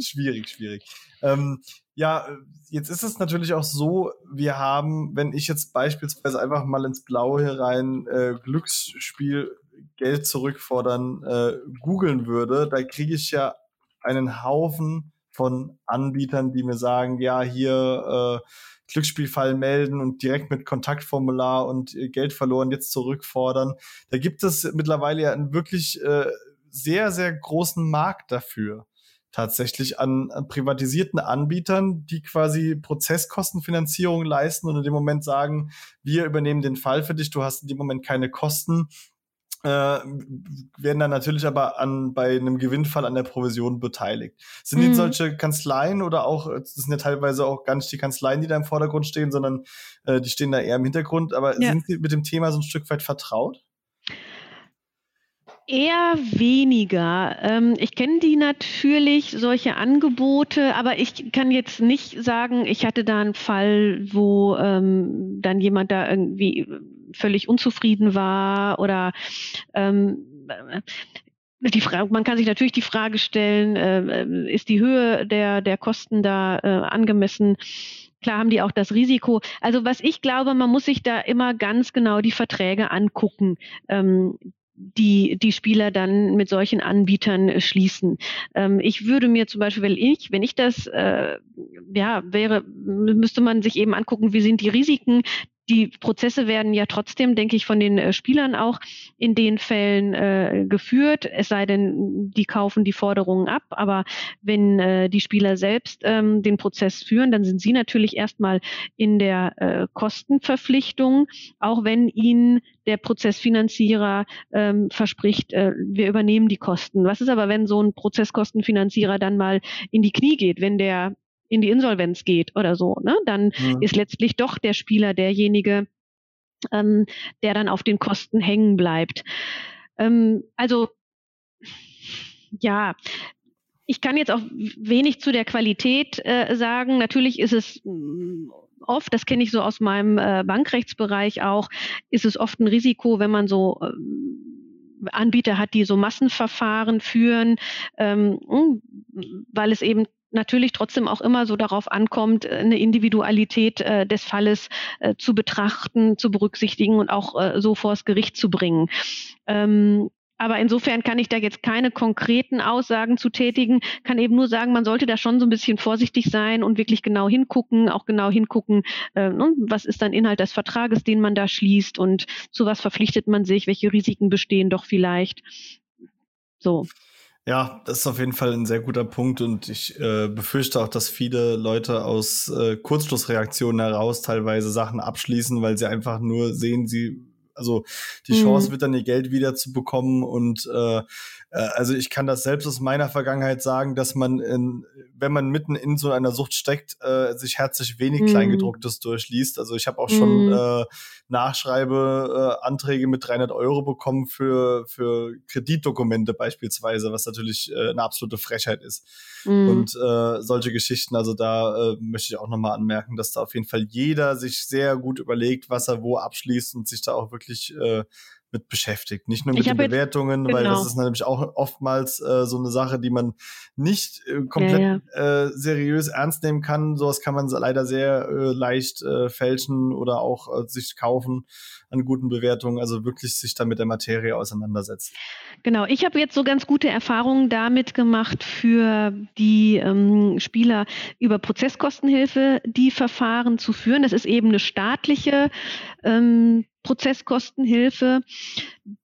schwierig, schwierig. Ähm, ja, jetzt ist es natürlich auch so, wir haben, wenn ich jetzt beispielsweise einfach mal ins Blaue herein äh, Glücksspiel Geld zurückfordern äh, googeln würde, da kriege ich ja einen Haufen von Anbietern, die mir sagen, ja, hier äh, Glücksspielfall melden und direkt mit Kontaktformular und äh, Geld verloren jetzt zurückfordern. Da gibt es mittlerweile ja einen wirklich äh, sehr, sehr großen Markt dafür. Tatsächlich an, an privatisierten Anbietern, die quasi Prozesskostenfinanzierung leisten und in dem Moment sagen, wir übernehmen den Fall für dich, du hast in dem Moment keine Kosten äh, werden dann natürlich aber an, bei einem Gewinnfall an der Provision beteiligt. Sind mhm. die solche Kanzleien oder auch, das sind ja teilweise auch gar nicht die Kanzleien, die da im Vordergrund stehen, sondern äh, die stehen da eher im Hintergrund, aber ja. sind Sie mit dem Thema so ein Stück weit vertraut? Eher weniger. Ähm, ich kenne die natürlich, solche Angebote, aber ich kann jetzt nicht sagen, ich hatte da einen Fall, wo ähm, dann jemand da irgendwie völlig unzufrieden war oder ähm, die Frage, man kann sich natürlich die Frage stellen, äh, ist die Höhe der, der Kosten da äh, angemessen? Klar haben die auch das Risiko. Also was ich glaube, man muss sich da immer ganz genau die Verträge angucken, ähm, die die Spieler dann mit solchen Anbietern äh, schließen. Ähm, ich würde mir zum Beispiel, wenn ich, wenn ich das äh, ja wäre, müsste man sich eben angucken, wie sind die Risiken, die Prozesse werden ja trotzdem, denke ich, von den äh, Spielern auch in den Fällen äh, geführt, es sei denn, die kaufen die Forderungen ab. Aber wenn äh, die Spieler selbst ähm, den Prozess führen, dann sind sie natürlich erstmal in der äh, Kostenverpflichtung, auch wenn ihnen der Prozessfinanzierer ähm, verspricht, äh, wir übernehmen die Kosten. Was ist aber, wenn so ein Prozesskostenfinanzierer dann mal in die Knie geht, wenn der in die Insolvenz geht oder so, ne? dann mhm. ist letztlich doch der Spieler derjenige, ähm, der dann auf den Kosten hängen bleibt. Ähm, also ja, ich kann jetzt auch wenig zu der Qualität äh, sagen. Natürlich ist es mm, oft, das kenne ich so aus meinem äh, Bankrechtsbereich auch, ist es oft ein Risiko, wenn man so äh, Anbieter hat, die so Massenverfahren führen, ähm, weil es eben natürlich trotzdem auch immer so darauf ankommt, eine Individualität äh, des Falles äh, zu betrachten, zu berücksichtigen und auch äh, so vors Gericht zu bringen. Ähm, aber insofern kann ich da jetzt keine konkreten Aussagen zu tätigen, kann eben nur sagen, man sollte da schon so ein bisschen vorsichtig sein und wirklich genau hingucken, auch genau hingucken, äh, ne, was ist dann Inhalt des Vertrages, den man da schließt und zu was verpflichtet man sich, welche Risiken bestehen doch vielleicht. So. Ja, das ist auf jeden Fall ein sehr guter Punkt und ich äh, befürchte auch, dass viele Leute aus äh, Kurzschlussreaktionen heraus teilweise Sachen abschließen, weil sie einfach nur sehen, sie also die Chance mhm. wird dann ihr Geld wieder zu bekommen und äh, äh, also ich kann das selbst aus meiner Vergangenheit sagen, dass man, in, wenn man mitten in so einer Sucht steckt, äh, sich herzlich wenig mm. Kleingedrucktes durchliest. Also ich habe auch schon mm. äh, Nachschreibeanträge äh, mit 300 Euro bekommen für, für Kreditdokumente beispielsweise, was natürlich äh, eine absolute Frechheit ist. Mm. Und äh, solche Geschichten, also da äh, möchte ich auch nochmal anmerken, dass da auf jeden Fall jeder sich sehr gut überlegt, was er wo abschließt und sich da auch wirklich äh, mit beschäftigt. Nicht nur mit den Bewertungen, jetzt, genau. weil das ist nämlich auch oftmals äh, so eine Sache, die man nicht äh, komplett ja, ja. Äh, seriös ernst nehmen kann. Sowas kann man leider sehr äh, leicht äh, fälschen oder auch äh, sich kaufen an guten Bewertungen. Also wirklich sich da mit der Materie auseinandersetzen. Genau, ich habe jetzt so ganz gute Erfahrungen damit gemacht für die ähm, Spieler über Prozesskostenhilfe, die Verfahren zu führen. Das ist eben eine staatliche ähm, Prozesskostenhilfe.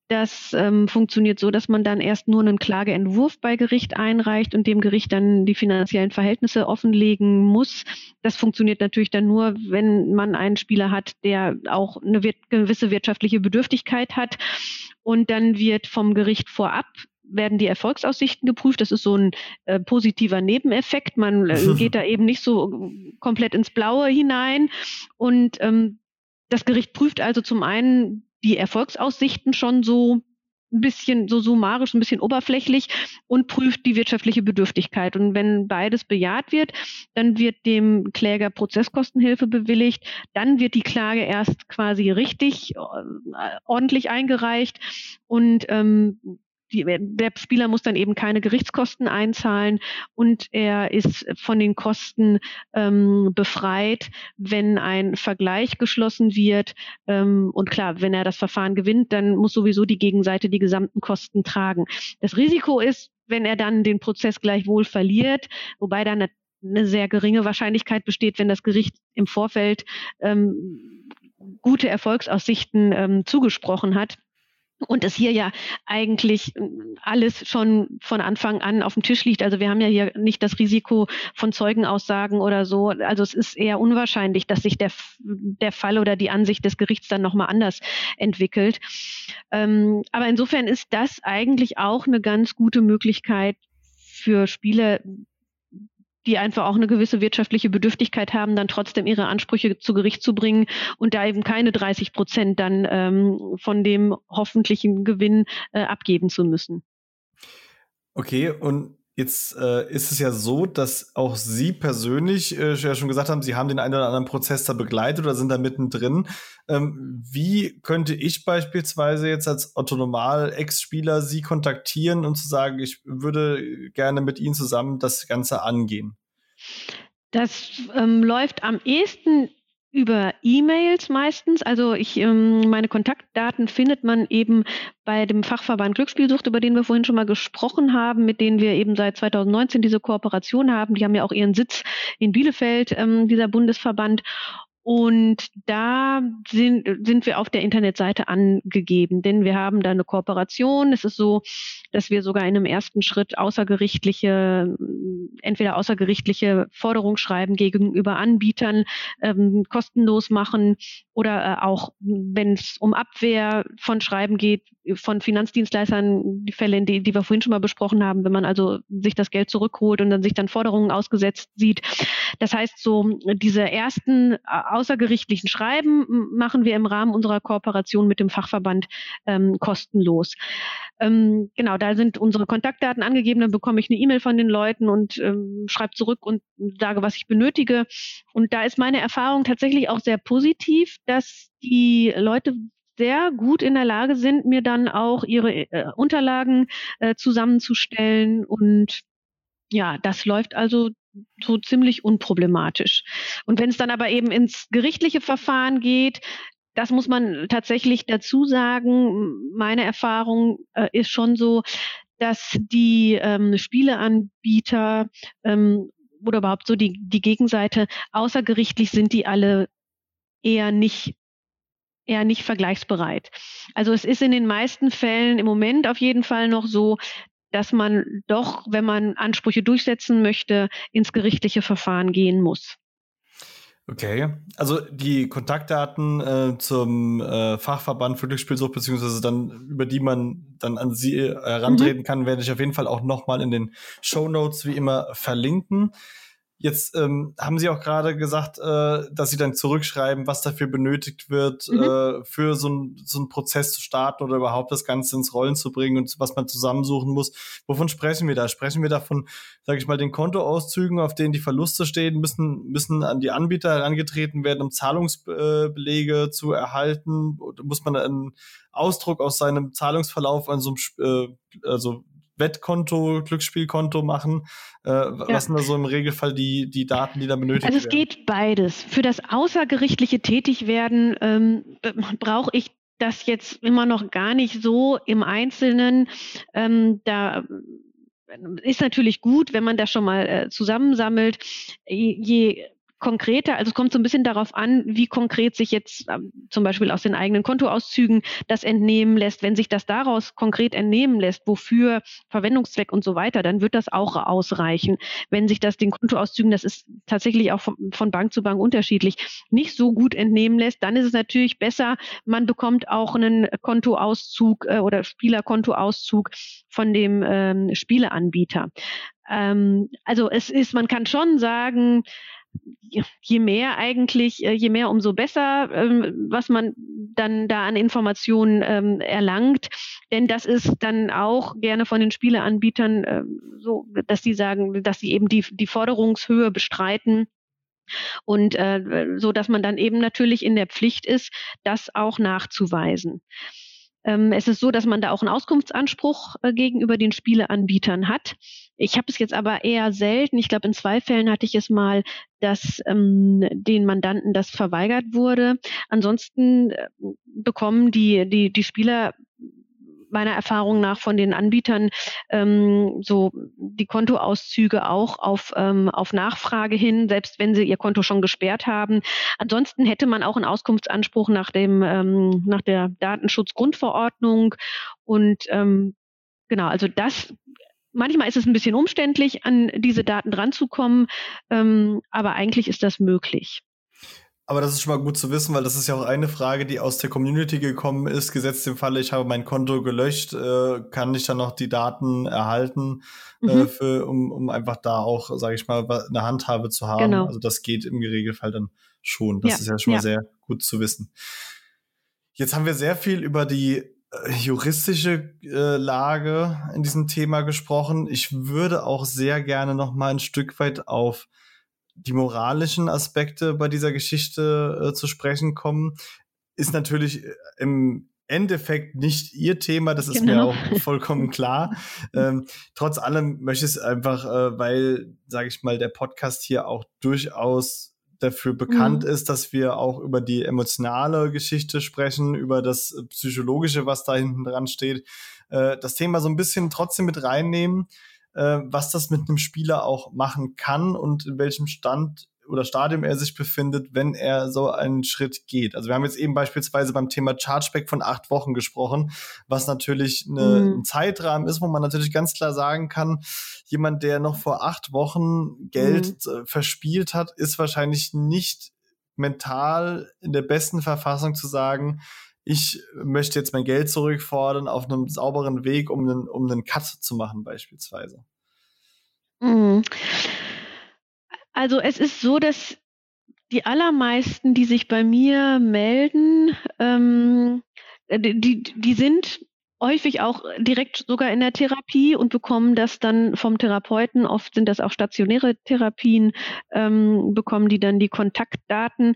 Das ähm, funktioniert so, dass man dann erst nur einen Klageentwurf bei Gericht einreicht und dem Gericht dann die finanziellen Verhältnisse offenlegen muss. Das funktioniert natürlich dann nur, wenn man einen Spieler hat, der auch eine gewisse wirtschaftliche Bedürftigkeit hat. Und dann wird vom Gericht vorab werden die Erfolgsaussichten geprüft. Das ist so ein äh, positiver Nebeneffekt. Man äh, geht da eben nicht so komplett ins Blaue hinein. Und ähm, das Gericht prüft also zum einen die Erfolgsaussichten schon so ein bisschen so summarisch, ein bisschen oberflächlich und prüft die wirtschaftliche Bedürftigkeit. Und wenn beides bejaht wird, dann wird dem Kläger Prozesskostenhilfe bewilligt. Dann wird die Klage erst quasi richtig äh, ordentlich eingereicht und ähm, die, der Spieler muss dann eben keine Gerichtskosten einzahlen und er ist von den Kosten ähm, befreit, wenn ein Vergleich geschlossen wird. Ähm, und klar, wenn er das Verfahren gewinnt, dann muss sowieso die Gegenseite die gesamten Kosten tragen. Das Risiko ist, wenn er dann den Prozess gleichwohl verliert, wobei dann eine, eine sehr geringe Wahrscheinlichkeit besteht, wenn das Gericht im Vorfeld ähm, gute Erfolgsaussichten ähm, zugesprochen hat und es hier ja eigentlich äh, alles schon von Anfang an auf dem Tisch liegt. Also wir haben ja hier nicht das Risiko von Zeugenaussagen oder so. Also es ist eher unwahrscheinlich, dass sich der, der Fall oder die Ansicht des Gerichts dann nochmal anders entwickelt. Ähm, aber insofern ist das eigentlich auch eine ganz gute Möglichkeit für Spieler, die einfach auch eine gewisse wirtschaftliche Bedürftigkeit haben, dann trotzdem ihre Ansprüche zu Gericht zu bringen und da eben keine 30 Prozent dann ähm, von dem hoffentlichen Gewinn äh, abgeben zu müssen. Okay, und Jetzt äh, ist es ja so, dass auch Sie persönlich äh, ja schon gesagt haben, Sie haben den einen oder anderen Prozess da begleitet oder sind da mittendrin. Ähm, wie könnte ich beispielsweise jetzt als Autonomal-Ex-Spieler Sie kontaktieren und zu sagen, ich würde gerne mit Ihnen zusammen das Ganze angehen? Das ähm, läuft am ehesten über E-Mails meistens. Also ich, ähm, meine Kontaktdaten findet man eben bei dem Fachverband Glücksspielsucht, über den wir vorhin schon mal gesprochen haben, mit denen wir eben seit 2019 diese Kooperation haben. Die haben ja auch ihren Sitz in Bielefeld, ähm, dieser Bundesverband. Und da sind, sind wir auf der Internetseite angegeben, denn wir haben da eine Kooperation. Es ist so, dass wir sogar in einem ersten Schritt außergerichtliche, entweder außergerichtliche Forderungsschreiben gegenüber Anbietern ähm, kostenlos machen oder äh, auch, wenn es um Abwehr von Schreiben geht, von Finanzdienstleistern, die Fälle, die, die wir vorhin schon mal besprochen haben, wenn man also sich das Geld zurückholt und dann sich dann Forderungen ausgesetzt sieht. Das heißt, so diese ersten äh, außergerichtlichen Schreiben machen wir im Rahmen unserer Kooperation mit dem Fachverband ähm, kostenlos. Ähm, genau, da sind unsere Kontaktdaten angegeben, dann bekomme ich eine E-Mail von den Leuten und ähm, schreibe zurück und sage, was ich benötige. Und da ist meine Erfahrung tatsächlich auch sehr positiv, dass die Leute sehr gut in der Lage sind, mir dann auch ihre äh, Unterlagen äh, zusammenzustellen. Und ja, das läuft also so ziemlich unproblematisch. Und wenn es dann aber eben ins gerichtliche Verfahren geht, das muss man tatsächlich dazu sagen. Meine Erfahrung äh, ist schon so, dass die ähm, Spieleanbieter ähm, oder überhaupt so die, die Gegenseite außergerichtlich sind die alle eher nicht eher nicht vergleichsbereit. Also es ist in den meisten Fällen im Moment auf jeden Fall noch so, dass man doch, wenn man Ansprüche durchsetzen möchte, ins gerichtliche Verfahren gehen muss. Okay, also die Kontaktdaten äh, zum äh, Fachverband für Glücksspielsucht, beziehungsweise dann, über die man dann an sie herantreten mhm. kann, werde ich auf jeden Fall auch nochmal in den Show Notes wie immer verlinken. Jetzt ähm, haben Sie auch gerade gesagt, äh, dass Sie dann zurückschreiben, was dafür benötigt wird, mhm. äh, für so, ein, so einen Prozess zu starten oder überhaupt das Ganze ins Rollen zu bringen und was man zusammensuchen muss. Wovon sprechen wir da? Sprechen wir davon, sage ich mal, den Kontoauszügen, auf denen die Verluste stehen, müssen, müssen an die Anbieter herangetreten werden, um Zahlungsbelege zu erhalten? Muss man einen Ausdruck aus seinem Zahlungsverlauf an so einem, äh, also Wettkonto, Glücksspielkonto machen? Äh, ja. Was sind da so im Regelfall die, die Daten, die da benötigt werden? Also es werden? geht beides. Für das außergerichtliche Tätigwerden ähm, brauche ich das jetzt immer noch gar nicht so im Einzelnen. Ähm, da ist natürlich gut, wenn man das schon mal äh, zusammensammelt. Je konkreter, also es kommt so ein bisschen darauf an, wie konkret sich jetzt ähm, zum Beispiel aus den eigenen Kontoauszügen das entnehmen lässt. Wenn sich das daraus konkret entnehmen lässt, wofür Verwendungszweck und so weiter, dann wird das auch ausreichen. Wenn sich das den Kontoauszügen, das ist tatsächlich auch von, von Bank zu Bank unterschiedlich, nicht so gut entnehmen lässt, dann ist es natürlich besser, man bekommt auch einen Kontoauszug äh, oder Spielerkontoauszug von dem ähm, Spieleanbieter. Ähm, also es ist, man kann schon sagen, je mehr eigentlich, äh, je mehr umso besser, ähm, was man dann da an Informationen ähm, erlangt. Denn das ist dann auch gerne von den Spieleanbietern ähm, so, dass sie sagen, dass sie eben die, die Forderungshöhe bestreiten. Und äh, so dass man dann eben natürlich in der Pflicht ist, das auch nachzuweisen. Es ist so, dass man da auch einen Auskunftsanspruch äh, gegenüber den Spieleanbietern hat. Ich habe es jetzt aber eher selten. Ich glaube, in zwei Fällen hatte ich es mal, dass ähm, den Mandanten das verweigert wurde. Ansonsten äh, bekommen die, die, die Spieler meiner Erfahrung nach von den Anbietern ähm, so die Kontoauszüge auch auf, ähm, auf Nachfrage hin, selbst wenn sie ihr Konto schon gesperrt haben. Ansonsten hätte man auch einen Auskunftsanspruch nach dem ähm, nach der Datenschutzgrundverordnung und ähm, genau, also das Manchmal ist es ein bisschen umständlich, an diese Daten dranzukommen, ähm, aber eigentlich ist das möglich. Aber das ist schon mal gut zu wissen, weil das ist ja auch eine Frage, die aus der Community gekommen ist. Gesetzt im Falle, ich habe mein Konto gelöscht, äh, kann ich dann noch die Daten erhalten, äh, mhm. äh, für, um, um einfach da auch, sage ich mal, eine Handhabe zu haben. Genau. Also das geht im Regelfall dann schon. Das ja. ist ja schon ja. mal sehr gut zu wissen. Jetzt haben wir sehr viel über die juristische äh, Lage in diesem Thema gesprochen. Ich würde auch sehr gerne noch mal ein Stück weit auf die moralischen Aspekte bei dieser Geschichte äh, zu sprechen kommen, ist natürlich äh, im Endeffekt nicht ihr Thema, das ist genau. mir auch vollkommen klar. ähm, trotz allem möchte ich es einfach, äh, weil, sage ich mal, der Podcast hier auch durchaus dafür bekannt mhm. ist, dass wir auch über die emotionale Geschichte sprechen, über das Psychologische, was da hinten dran steht, äh, das Thema so ein bisschen trotzdem mit reinnehmen äh, was das mit einem Spieler auch machen kann und in welchem Stand oder Stadium er sich befindet, wenn er so einen Schritt geht. Also wir haben jetzt eben beispielsweise beim Thema Chargeback von acht Wochen gesprochen, was natürlich eine, mhm. ein Zeitrahmen ist, wo man natürlich ganz klar sagen kann, jemand, der noch vor acht Wochen Geld mhm. verspielt hat, ist wahrscheinlich nicht mental in der besten Verfassung zu sagen, ich möchte jetzt mein Geld zurückfordern auf einem sauberen Weg, um einen, um einen Cut zu machen beispielsweise. Mhm. Also es ist so, dass die allermeisten, die sich bei mir melden, ähm, die, die sind häufig auch direkt sogar in der Therapie und bekommen das dann vom Therapeuten. Oft sind das auch stationäre Therapien, ähm, bekommen die dann die Kontaktdaten,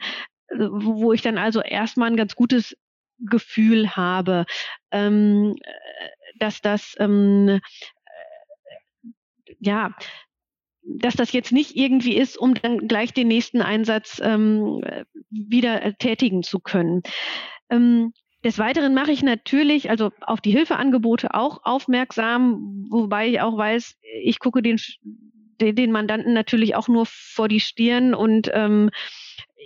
wo ich dann also erstmal ein ganz gutes Gefühl habe, ähm, dass das ähm, äh, ja dass das jetzt nicht irgendwie ist, um dann gleich den nächsten Einsatz ähm, wieder äh, tätigen zu können. Ähm, des Weiteren mache ich natürlich also auf die Hilfeangebote auch aufmerksam, wobei ich auch weiß, ich gucke den, den, Mandanten natürlich auch nur vor die Stirn und ähm,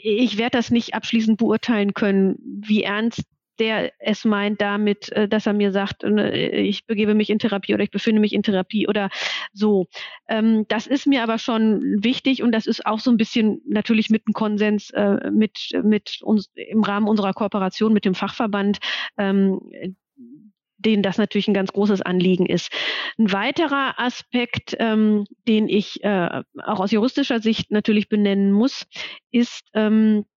ich werde das nicht abschließend beurteilen können, wie ernst der es meint damit, äh, dass er mir sagt, äh, ich begebe mich in Therapie oder ich befinde mich in Therapie oder so. Ähm, das ist mir aber schon wichtig und das ist auch so ein bisschen natürlich mit einem Konsens äh, mit, mit uns im Rahmen unserer Kooperation mit dem Fachverband ähm, denen das natürlich ein ganz großes Anliegen ist. Ein weiterer Aspekt, ähm, den ich äh, auch aus juristischer Sicht natürlich benennen muss, ist, ähm, äh,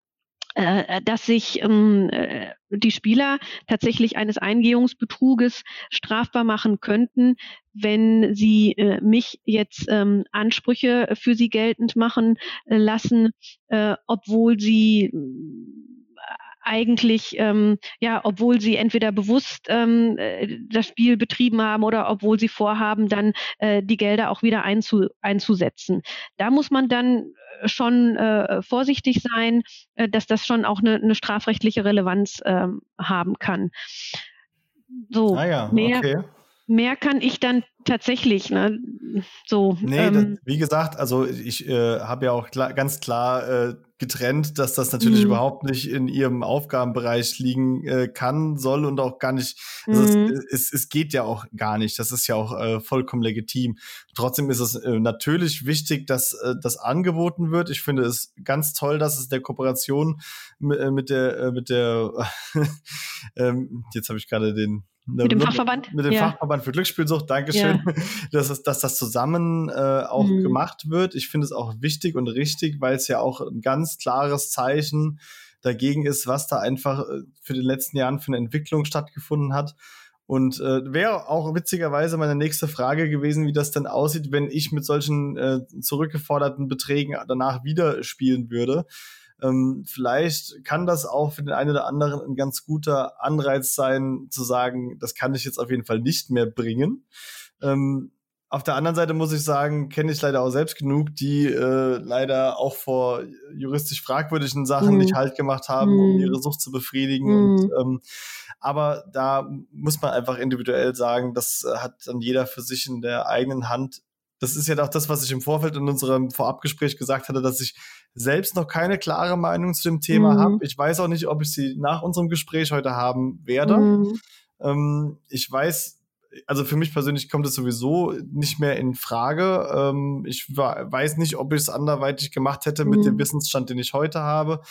dass sich ähm, äh, die Spieler tatsächlich eines Eingehungsbetruges strafbar machen könnten, wenn sie äh, mich jetzt ähm, Ansprüche für sie geltend machen äh, lassen, äh, obwohl sie eigentlich, ähm, ja, obwohl sie entweder bewusst ähm, äh, das Spiel betrieben haben oder obwohl sie vorhaben, dann äh, die Gelder auch wieder einzu, einzusetzen. Da muss man dann äh, schon äh, vorsichtig sein, äh, dass das schon auch eine, eine strafrechtliche Relevanz äh, haben kann. So, ah ja, mehr, okay. mehr kann ich dann tatsächlich, ne? So. Nee, ähm, das, wie gesagt, also ich äh, habe ja auch klar, ganz klar äh, getrennt, dass das natürlich mhm. überhaupt nicht in ihrem Aufgabenbereich liegen äh, kann, soll und auch gar nicht. Also mhm. es, es, es, geht ja auch gar nicht. Das ist ja auch äh, vollkommen legitim. Trotzdem ist es äh, natürlich wichtig, dass äh, das angeboten wird. Ich finde es ganz toll, dass es der Kooperation äh, mit der äh, mit der ähm, jetzt habe ich gerade den mit dem Fachverband? Mit dem ja. Fachverband für Glücksspielsucht, Dankeschön, ja. dass, es, dass das zusammen äh, auch mhm. gemacht wird. Ich finde es auch wichtig und richtig, weil es ja auch ein ganz klares Zeichen dagegen ist, was da einfach äh, für die letzten Jahren für eine Entwicklung stattgefunden hat. Und äh, wäre auch witzigerweise meine nächste Frage gewesen, wie das denn aussieht, wenn ich mit solchen äh, zurückgeforderten Beträgen danach wieder spielen würde. Ähm, vielleicht kann das auch für den einen oder anderen ein ganz guter Anreiz sein, zu sagen, das kann ich jetzt auf jeden Fall nicht mehr bringen. Ähm, auf der anderen Seite muss ich sagen, kenne ich leider auch selbst genug, die äh, leider auch vor juristisch fragwürdigen Sachen mhm. nicht Halt gemacht haben, mhm. um ihre Sucht zu befriedigen. Mhm. Und, ähm, aber da muss man einfach individuell sagen, das hat dann jeder für sich in der eigenen Hand, das ist ja auch das, was ich im Vorfeld in unserem Vorabgespräch gesagt hatte, dass ich selbst noch keine klare Meinung zu dem Thema mhm. habe. Ich weiß auch nicht, ob ich sie nach unserem Gespräch heute haben werde. Mhm. Ähm, ich weiß, also für mich persönlich kommt es sowieso nicht mehr in Frage. Ähm, ich weiß nicht, ob ich es anderweitig gemacht hätte mit dem mhm. Wissensstand, den ich heute habe.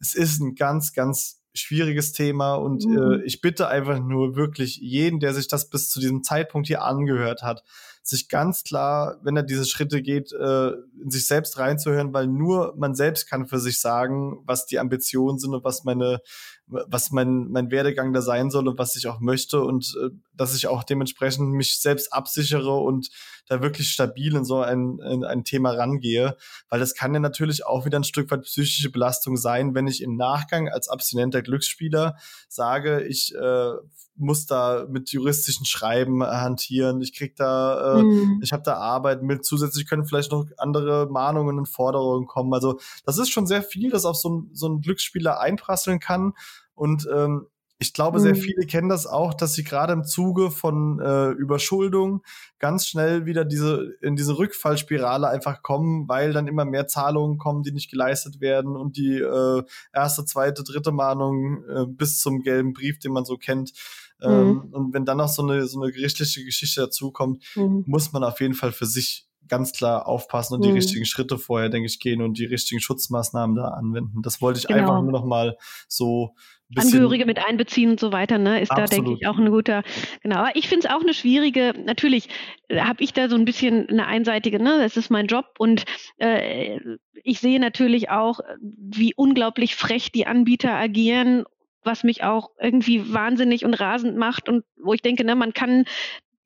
Es ist ein ganz, ganz schwieriges Thema und äh, mhm. ich bitte einfach nur wirklich jeden, der sich das bis zu diesem Zeitpunkt hier angehört hat, sich ganz klar, wenn er diese Schritte geht, äh, in sich selbst reinzuhören, weil nur man selbst kann für sich sagen, was die Ambitionen sind und was meine, was mein, mein Werdegang da sein soll und was ich auch möchte und äh, dass ich auch dementsprechend mich selbst absichere und da wirklich stabil in so ein, in ein Thema rangehe, weil das kann ja natürlich auch wieder ein Stück weit psychische Belastung sein, wenn ich im Nachgang als abstinenter Glücksspieler sage, ich äh, muss da mit juristischen Schreiben hantieren, ich krieg da, äh, mhm. ich habe da Arbeit mit, zusätzlich können vielleicht noch andere Mahnungen und Forderungen kommen. Also das ist schon sehr viel, das auf so, ein, so ein Glücksspieler einprasseln kann. Und ähm, ich glaube, sehr mhm. viele kennen das auch, dass sie gerade im Zuge von äh, Überschuldung ganz schnell wieder diese in diese Rückfallspirale einfach kommen, weil dann immer mehr Zahlungen kommen, die nicht geleistet werden und die äh, erste, zweite, dritte Mahnung äh, bis zum gelben Brief, den man so kennt. Mhm. Ähm, und wenn dann noch so eine so eine gerichtliche Geschichte dazukommt, mhm. muss man auf jeden Fall für sich ganz klar aufpassen und die mhm. richtigen Schritte vorher, denke ich, gehen und die richtigen Schutzmaßnahmen da anwenden. Das wollte ich genau. einfach nur noch mal so Angehörige mit einbeziehen und so weiter, ne, ist Absolut. da, denke ich, auch ein guter, genau. Aber ich finde es auch eine schwierige, natürlich äh, habe ich da so ein bisschen eine einseitige, ne, das ist mein Job und äh, ich sehe natürlich auch, wie unglaublich frech die Anbieter agieren was mich auch irgendwie wahnsinnig und rasend macht und wo ich denke, ne, man kann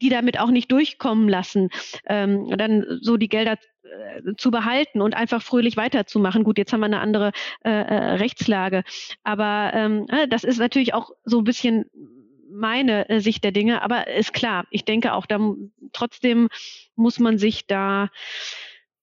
die damit auch nicht durchkommen lassen, ähm, dann so die Gelder zu behalten und einfach fröhlich weiterzumachen. Gut, jetzt haben wir eine andere äh, äh, Rechtslage, aber ähm, äh, das ist natürlich auch so ein bisschen meine äh, Sicht der Dinge, aber ist klar, ich denke auch, da trotzdem muss man sich da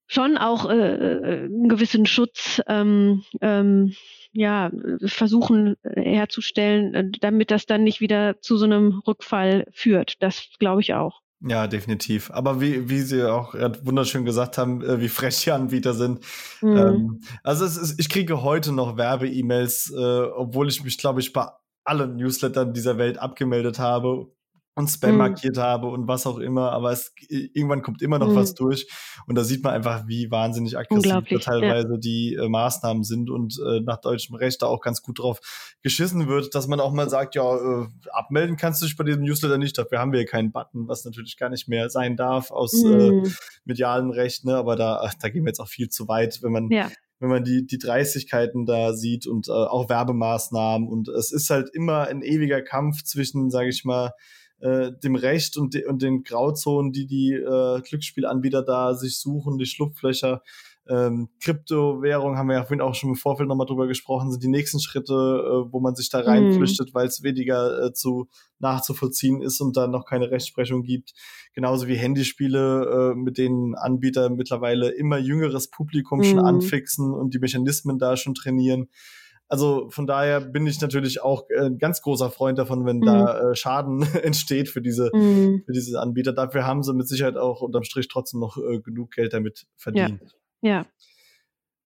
schon auch äh, äh, einen gewissen Schutz ähm, ähm, ja, versuchen äh, herzustellen, äh, damit das dann nicht wieder zu so einem Rückfall führt. Das glaube ich auch. Ja, definitiv. Aber wie, wie Sie auch wunderschön gesagt haben, äh, wie frech die Anbieter sind. Mhm. Ähm, also es ist, ich kriege heute noch Werbe-E-Mails, äh, obwohl ich mich, glaube ich, bei allen Newslettern dieser Welt abgemeldet habe und Spam mhm. markiert habe und was auch immer, aber es irgendwann kommt immer noch mhm. was durch und da sieht man einfach, wie wahnsinnig aggressiv teilweise ja. die äh, Maßnahmen sind und äh, nach deutschem Recht da auch ganz gut drauf geschissen wird, dass man auch mal sagt, ja, äh, abmelden kannst du dich bei diesem Newsletter nicht, dafür haben wir keinen Button, was natürlich gar nicht mehr sein darf aus äh, mhm. medialem Recht, ne? aber da, da gehen wir jetzt auch viel zu weit, wenn man ja wenn man die, die Dreistigkeiten da sieht und äh, auch Werbemaßnahmen. Und es ist halt immer ein ewiger Kampf zwischen, sage ich mal, äh, dem Recht und, de und den Grauzonen, die die äh, Glücksspielanbieter da sich suchen, die Schlupflöcher. Ähm, Kryptowährung haben wir ja vorhin auch schon im Vorfeld nochmal drüber gesprochen, sind die nächsten Schritte, äh, wo man sich da reinflüchtet, mhm. weil es weniger äh, zu nachzuvollziehen ist und da noch keine Rechtsprechung gibt. Genauso wie Handyspiele, äh, mit denen Anbieter mittlerweile immer jüngeres Publikum mhm. schon anfixen und die Mechanismen da schon trainieren. Also von daher bin ich natürlich auch äh, ein ganz großer Freund davon, wenn mhm. da äh, Schaden entsteht für diese, mhm. für diese Anbieter. Dafür haben sie mit Sicherheit auch unterm Strich trotzdem noch äh, genug Geld damit verdient. Ja. ja.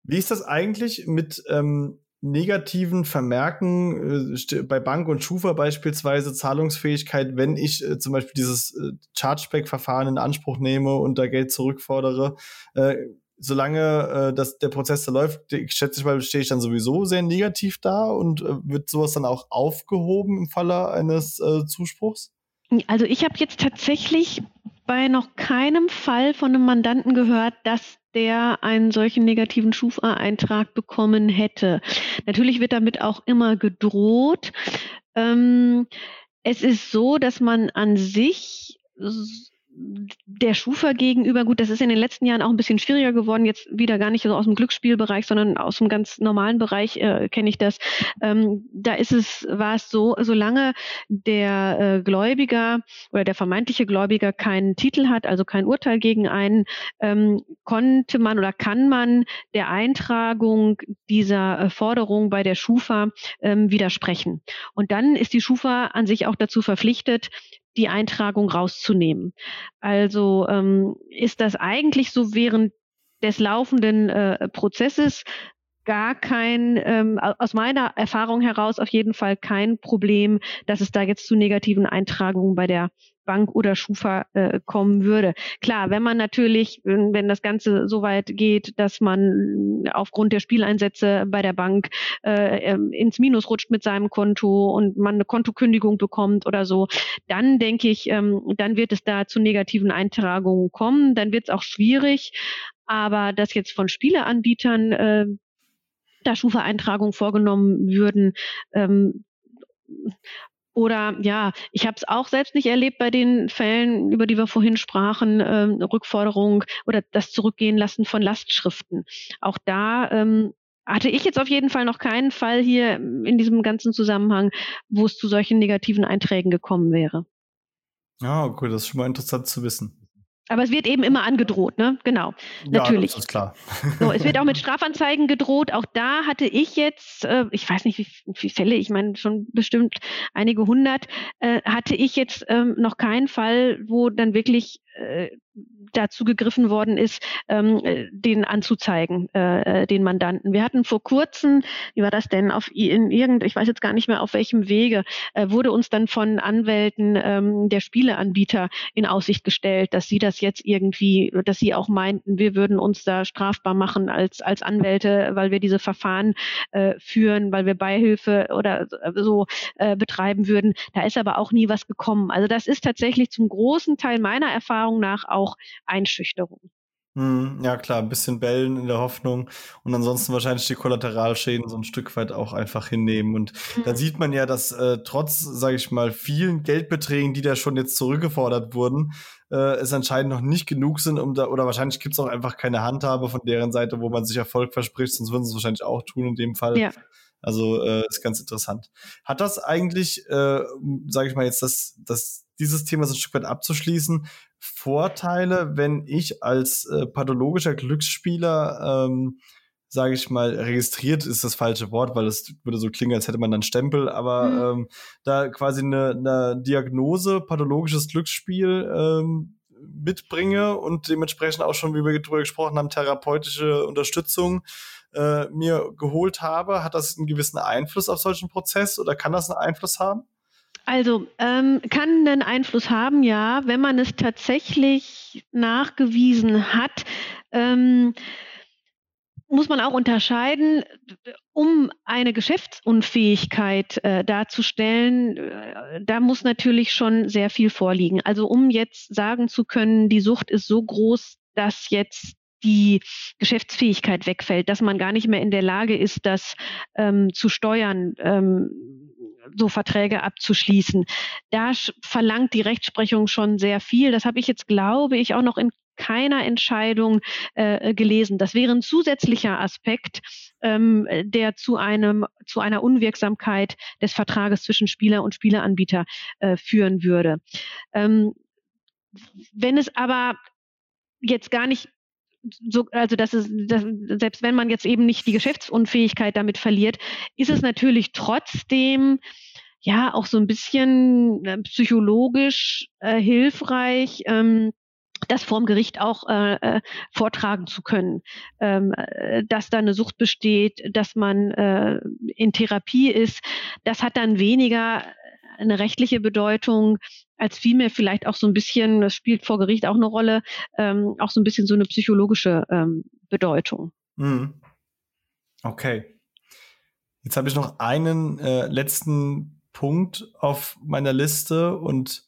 Wie ist das eigentlich mit ähm, negativen Vermerken äh, bei Bank und Schufa beispielsweise Zahlungsfähigkeit, wenn ich äh, zum Beispiel dieses äh, Chargeback-Verfahren in Anspruch nehme und da Geld zurückfordere? Solange äh, das, der Prozess da läuft, ich schätze mal, stehe ich dann sowieso sehr negativ da und äh, wird sowas dann auch aufgehoben im Falle eines äh, Zuspruchs? Also ich habe jetzt tatsächlich bei noch keinem Fall von einem Mandanten gehört, dass der einen solchen negativen Schufa-Eintrag bekommen hätte. Natürlich wird damit auch immer gedroht. Ähm, es ist so, dass man an sich der Schufa gegenüber, gut, das ist in den letzten Jahren auch ein bisschen schwieriger geworden, jetzt wieder gar nicht so aus dem Glücksspielbereich, sondern aus dem ganz normalen Bereich äh, kenne ich das. Ähm, da ist es, war es so, solange der äh, Gläubiger oder der vermeintliche Gläubiger keinen Titel hat, also kein Urteil gegen einen, ähm, konnte man oder kann man der Eintragung dieser äh, Forderung bei der Schufa ähm, widersprechen. Und dann ist die Schufa an sich auch dazu verpflichtet, die Eintragung rauszunehmen. Also ähm, ist das eigentlich so während des laufenden äh, Prozesses gar kein, ähm, aus meiner Erfahrung heraus auf jeden Fall kein Problem, dass es da jetzt zu negativen Eintragungen bei der Bank oder Schufa äh, kommen würde. Klar, wenn man natürlich, wenn, das Ganze so weit geht, dass man aufgrund der Spieleinsätze bei der Bank äh, ähm, ins Minus rutscht mit seinem Konto und man eine Kontokündigung bekommt oder so, dann denke ich, ähm, dann wird es da zu negativen Eintragungen kommen. Dann wird es auch schwierig. Aber dass jetzt von Spieleanbietern äh, da Schufa-Eintragungen vorgenommen würden, ähm, oder ja, ich habe es auch selbst nicht erlebt bei den Fällen, über die wir vorhin sprachen, ähm, Rückforderung oder das Zurückgehen lassen von Lastschriften. Auch da ähm, hatte ich jetzt auf jeden Fall noch keinen Fall hier in diesem ganzen Zusammenhang, wo es zu solchen negativen Einträgen gekommen wäre. Ja, okay, das ist schon mal interessant zu wissen. Aber es wird eben immer angedroht, ne? Genau. Ja, natürlich. Das ist klar. So, es wird auch mit Strafanzeigen gedroht. Auch da hatte ich jetzt, äh, ich weiß nicht, wie, wie Fälle, ich meine schon bestimmt einige hundert, äh, hatte ich jetzt ähm, noch keinen Fall, wo dann wirklich dazu gegriffen worden ist, ähm, äh, den anzuzeigen, äh, äh, den Mandanten. Wir hatten vor kurzem, wie war das denn, auf in irgend, ich weiß jetzt gar nicht mehr auf welchem Wege, äh, wurde uns dann von Anwälten ähm, der Spieleanbieter in Aussicht gestellt, dass sie das jetzt irgendwie, dass sie auch meinten, wir würden uns da strafbar machen als als Anwälte, weil wir diese Verfahren äh, führen, weil wir Beihilfe oder so äh, betreiben würden. Da ist aber auch nie was gekommen. Also das ist tatsächlich zum großen Teil meiner Erfahrung nach auch Einschüchterung. Hm, ja, klar, ein bisschen bellen in der Hoffnung und ansonsten wahrscheinlich die Kollateralschäden so ein Stück weit auch einfach hinnehmen. Und mhm. da sieht man ja, dass äh, trotz, sage ich mal, vielen Geldbeträgen, die da schon jetzt zurückgefordert wurden, äh, es anscheinend noch nicht genug sind, um da, oder wahrscheinlich gibt es auch einfach keine Handhabe von deren Seite, wo man sich Erfolg verspricht, sonst würden sie es wahrscheinlich auch tun in dem Fall. Ja. Also äh, ist ganz interessant. Hat das eigentlich, äh, sage ich mal jetzt, das, das dieses Thema so ein Stück weit abzuschließen, Vorteile, wenn ich als äh, pathologischer Glücksspieler ähm, sage ich mal, registriert ist das falsche Wort, weil es würde so klingen, als hätte man dann Stempel, aber mhm. ähm, da quasi eine, eine Diagnose, pathologisches Glücksspiel ähm, mitbringe und dementsprechend auch schon, wie wir darüber gesprochen haben, therapeutische Unterstützung äh, mir geholt habe, hat das einen gewissen Einfluss auf solchen Prozess oder kann das einen Einfluss haben? Also ähm, kann einen Einfluss haben, ja, wenn man es tatsächlich nachgewiesen hat. Ähm, muss man auch unterscheiden, um eine Geschäftsunfähigkeit äh, darzustellen, äh, da muss natürlich schon sehr viel vorliegen. Also um jetzt sagen zu können, die Sucht ist so groß, dass jetzt die Geschäftsfähigkeit wegfällt, dass man gar nicht mehr in der Lage ist, das ähm, zu steuern, ähm, so Verträge abzuschließen. Da verlangt die Rechtsprechung schon sehr viel. Das habe ich jetzt, glaube ich, auch noch in keiner Entscheidung äh, gelesen. Das wäre ein zusätzlicher Aspekt, ähm, der zu einem zu einer Unwirksamkeit des Vertrages zwischen Spieler und Spieleanbieter äh, führen würde. Ähm, wenn es aber jetzt gar nicht so, also das ist, das, selbst wenn man jetzt eben nicht die Geschäftsunfähigkeit damit verliert, ist es natürlich trotzdem ja auch so ein bisschen äh, psychologisch äh, hilfreich, ähm, das vorm Gericht auch äh, äh, vortragen zu können, ähm, äh, dass da eine Sucht besteht, dass man äh, in Therapie ist. Das hat dann weniger eine rechtliche Bedeutung als vielmehr vielleicht auch so ein bisschen, das spielt vor Gericht auch eine Rolle, ähm, auch so ein bisschen so eine psychologische ähm, Bedeutung. Mhm. Okay. Jetzt habe ich noch einen äh, letzten Punkt auf meiner Liste und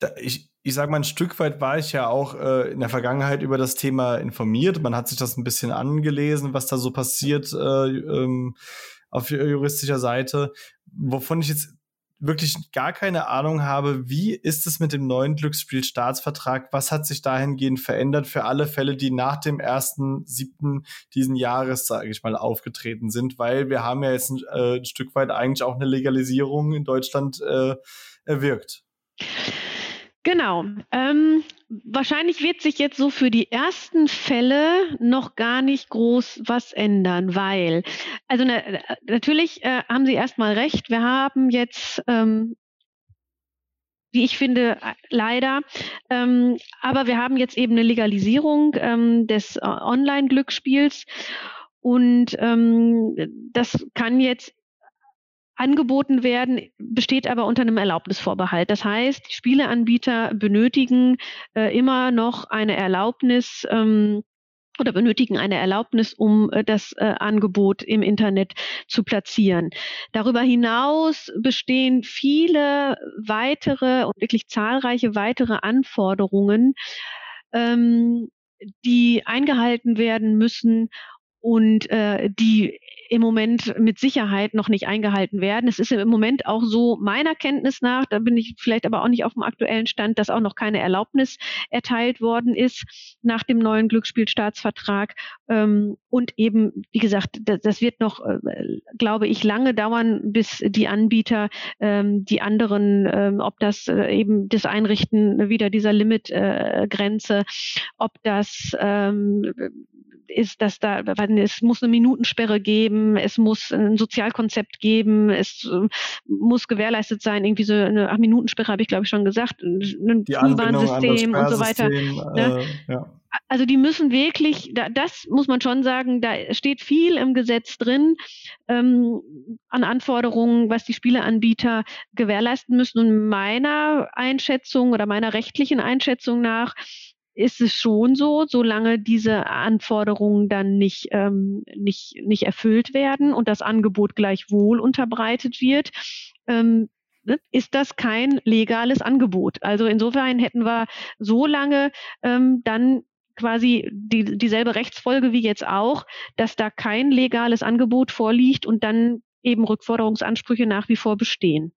da, ich, ich sage mal, ein Stück weit war ich ja auch äh, in der Vergangenheit über das Thema informiert. Man hat sich das ein bisschen angelesen, was da so passiert äh, ähm, auf juristischer Seite. Wovon ich jetzt wirklich gar keine Ahnung habe, wie ist es mit dem neuen Glücksspielstaatsvertrag? Was hat sich dahingehend verändert für alle Fälle, die nach dem ersten siebten diesen Jahres, sage ich mal, aufgetreten sind? Weil wir haben ja jetzt ein, äh, ein Stück weit eigentlich auch eine Legalisierung in Deutschland äh, erwirkt. Genau. Ähm, wahrscheinlich wird sich jetzt so für die ersten Fälle noch gar nicht groß was ändern, weil, also na, natürlich äh, haben Sie erstmal recht, wir haben jetzt ähm, wie ich finde, leider. Ähm, aber wir haben jetzt eben eine Legalisierung ähm, des äh, Online-Glücksspiels. Und ähm, das kann jetzt angeboten werden, besteht aber unter einem Erlaubnisvorbehalt. Das heißt, die Spieleanbieter benötigen äh, immer noch eine Erlaubnis, ähm, oder benötigen eine Erlaubnis, um äh, das äh, Angebot im Internet zu platzieren. Darüber hinaus bestehen viele weitere und wirklich zahlreiche weitere Anforderungen, ähm, die eingehalten werden müssen und äh, die im Moment mit Sicherheit noch nicht eingehalten werden. Es ist im Moment auch so meiner Kenntnis nach, da bin ich vielleicht aber auch nicht auf dem aktuellen Stand, dass auch noch keine Erlaubnis erteilt worden ist nach dem neuen Glücksspielstaatsvertrag. Ähm, und eben, wie gesagt, das, wird noch, äh, glaube ich, lange dauern, bis die Anbieter ähm, die anderen, ähm, ob das äh, eben das Einrichten wieder dieser Limitgrenze, äh, ob das ist, dass da, es muss eine Minutensperre geben, es muss ein Sozialkonzept geben, es äh, muss gewährleistet sein, irgendwie so eine ach, Minutensperre habe ich glaube ich schon gesagt, ein Frühwarnsystem und so weiter. Ne? Äh, ja. Also die müssen wirklich, da, das muss man schon sagen, da steht viel im Gesetz drin ähm, an Anforderungen, was die Spieleanbieter gewährleisten müssen. Und meiner Einschätzung oder meiner rechtlichen Einschätzung nach ist es schon so, solange diese Anforderungen dann nicht, ähm, nicht, nicht erfüllt werden und das Angebot gleichwohl unterbreitet wird, ähm, ne, ist das kein legales Angebot. Also insofern hätten wir so lange ähm, dann quasi die, dieselbe Rechtsfolge wie jetzt auch, dass da kein legales Angebot vorliegt und dann eben Rückforderungsansprüche nach wie vor bestehen.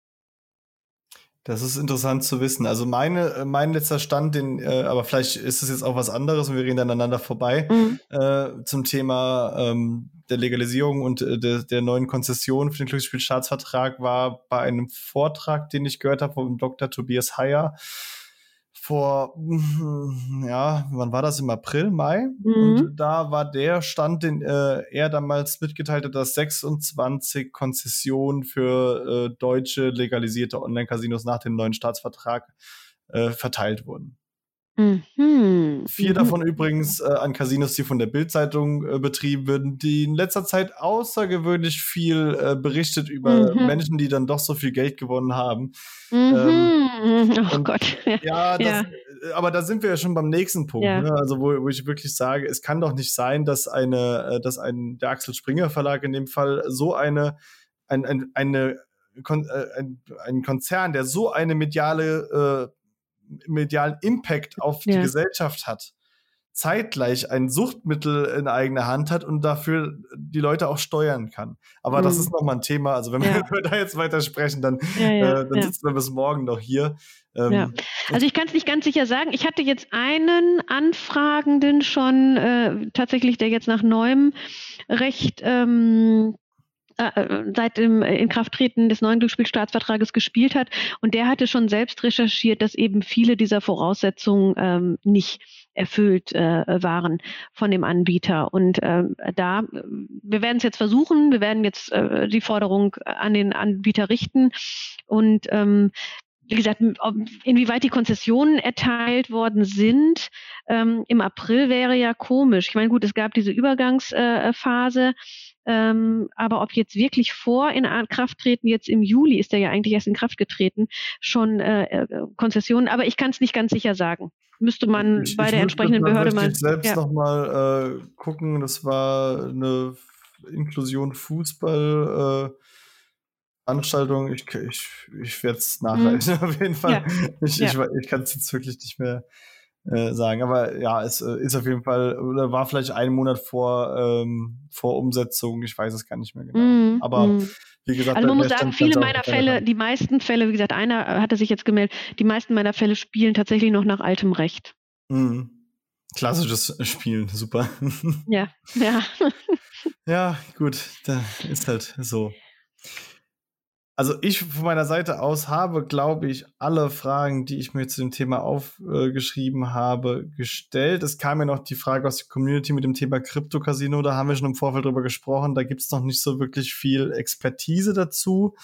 Das ist interessant zu wissen. Also meine, äh, mein letzter Stand, den, äh, aber vielleicht ist es jetzt auch was anderes und wir reden aneinander vorbei mhm. äh, zum Thema ähm, der Legalisierung und äh, der, der neuen Konzession für den Glücksspielstaatsvertrag war bei einem Vortrag, den ich gehört habe vom Dr. Tobias Heyer vor, ja, wann war das? Im April, Mai? Mhm. Und da war der Stand, den äh, er damals mitgeteilt hat, dass 26 Konzessionen für äh, deutsche legalisierte Online-Casinos nach dem neuen Staatsvertrag äh, verteilt wurden. Mhm. Vier mhm. davon übrigens äh, an Casinos, die von der Bildzeitung äh, betrieben werden, die in letzter Zeit außergewöhnlich viel äh, berichtet über mhm. Menschen, die dann doch so viel Geld gewonnen haben. Mhm. Ähm, oh Gott. Ja, das, ja, äh, aber da sind wir ja schon beim nächsten Punkt. Ja. Ne? Also wo, wo, ich wirklich sage, es kann doch nicht sein, dass eine, äh, dass ein der Axel Springer Verlag in dem Fall so eine ein, ein, eine Kon äh, ein, ein Konzern, der so eine mediale medialen Impact auf ja. die Gesellschaft hat, zeitgleich ein Suchtmittel in eigener Hand hat und dafür die Leute auch steuern kann. Aber mhm. das ist nochmal ein Thema. Also wenn ja. wir da jetzt weiter sprechen, dann, ja, ja, äh, dann sitzen wir bis morgen noch hier. Ähm, also ich kann es nicht ganz sicher sagen. Ich hatte jetzt einen Anfragenden schon äh, tatsächlich, der jetzt nach neuem Recht ähm, äh, äh, seit dem Inkrafttreten des neuen Glücksspielstaatsvertrages gespielt hat. Und der hatte schon selbst recherchiert, dass eben viele dieser Voraussetzungen ähm, nicht erfüllt äh, waren von dem Anbieter. Und ähm, da, wir werden es jetzt versuchen, wir werden jetzt äh, die Forderung an den Anbieter richten und ähm, wie gesagt, inwieweit die Konzessionen erteilt worden sind, ähm, im April wäre ja komisch. Ich meine, gut, es gab diese Übergangsphase, ähm, aber ob jetzt wirklich vor in Kraft treten, jetzt im Juli ist er ja eigentlich erst in Kraft getreten, schon äh, äh Konzessionen, aber ich kann es nicht ganz sicher sagen. Müsste man ich, bei ich der entsprechenden Behörde mal. Ich selbst ja. nochmal äh, gucken, das war eine Inklusion Fußball. Äh, Veranstaltung, ich, ich, ich werde es nachreichen, mhm. auf jeden Fall. Ja. Ich, ja. ich, ich kann es jetzt wirklich nicht mehr äh, sagen. Aber ja, es äh, ist auf jeden Fall, oder war vielleicht einen Monat vor, ähm, vor Umsetzung, ich weiß es gar nicht mehr genau. Mm, Aber mm. wie gesagt, also man muss sagen, viele meiner Fälle, die meisten Fälle, wie gesagt, einer äh, hatte sich jetzt gemeldet, die meisten meiner Fälle spielen tatsächlich noch nach altem Recht. Mm. Klassisches Spielen, super. Ja, ja. ja, gut, da ist halt so. Also ich von meiner Seite aus habe, glaube ich, alle Fragen, die ich mir zu dem Thema aufgeschrieben äh, habe, gestellt. Es kam ja noch die Frage aus der Community mit dem Thema Krypto-Casino. Da haben wir schon im Vorfeld drüber gesprochen. Da gibt es noch nicht so wirklich viel Expertise dazu.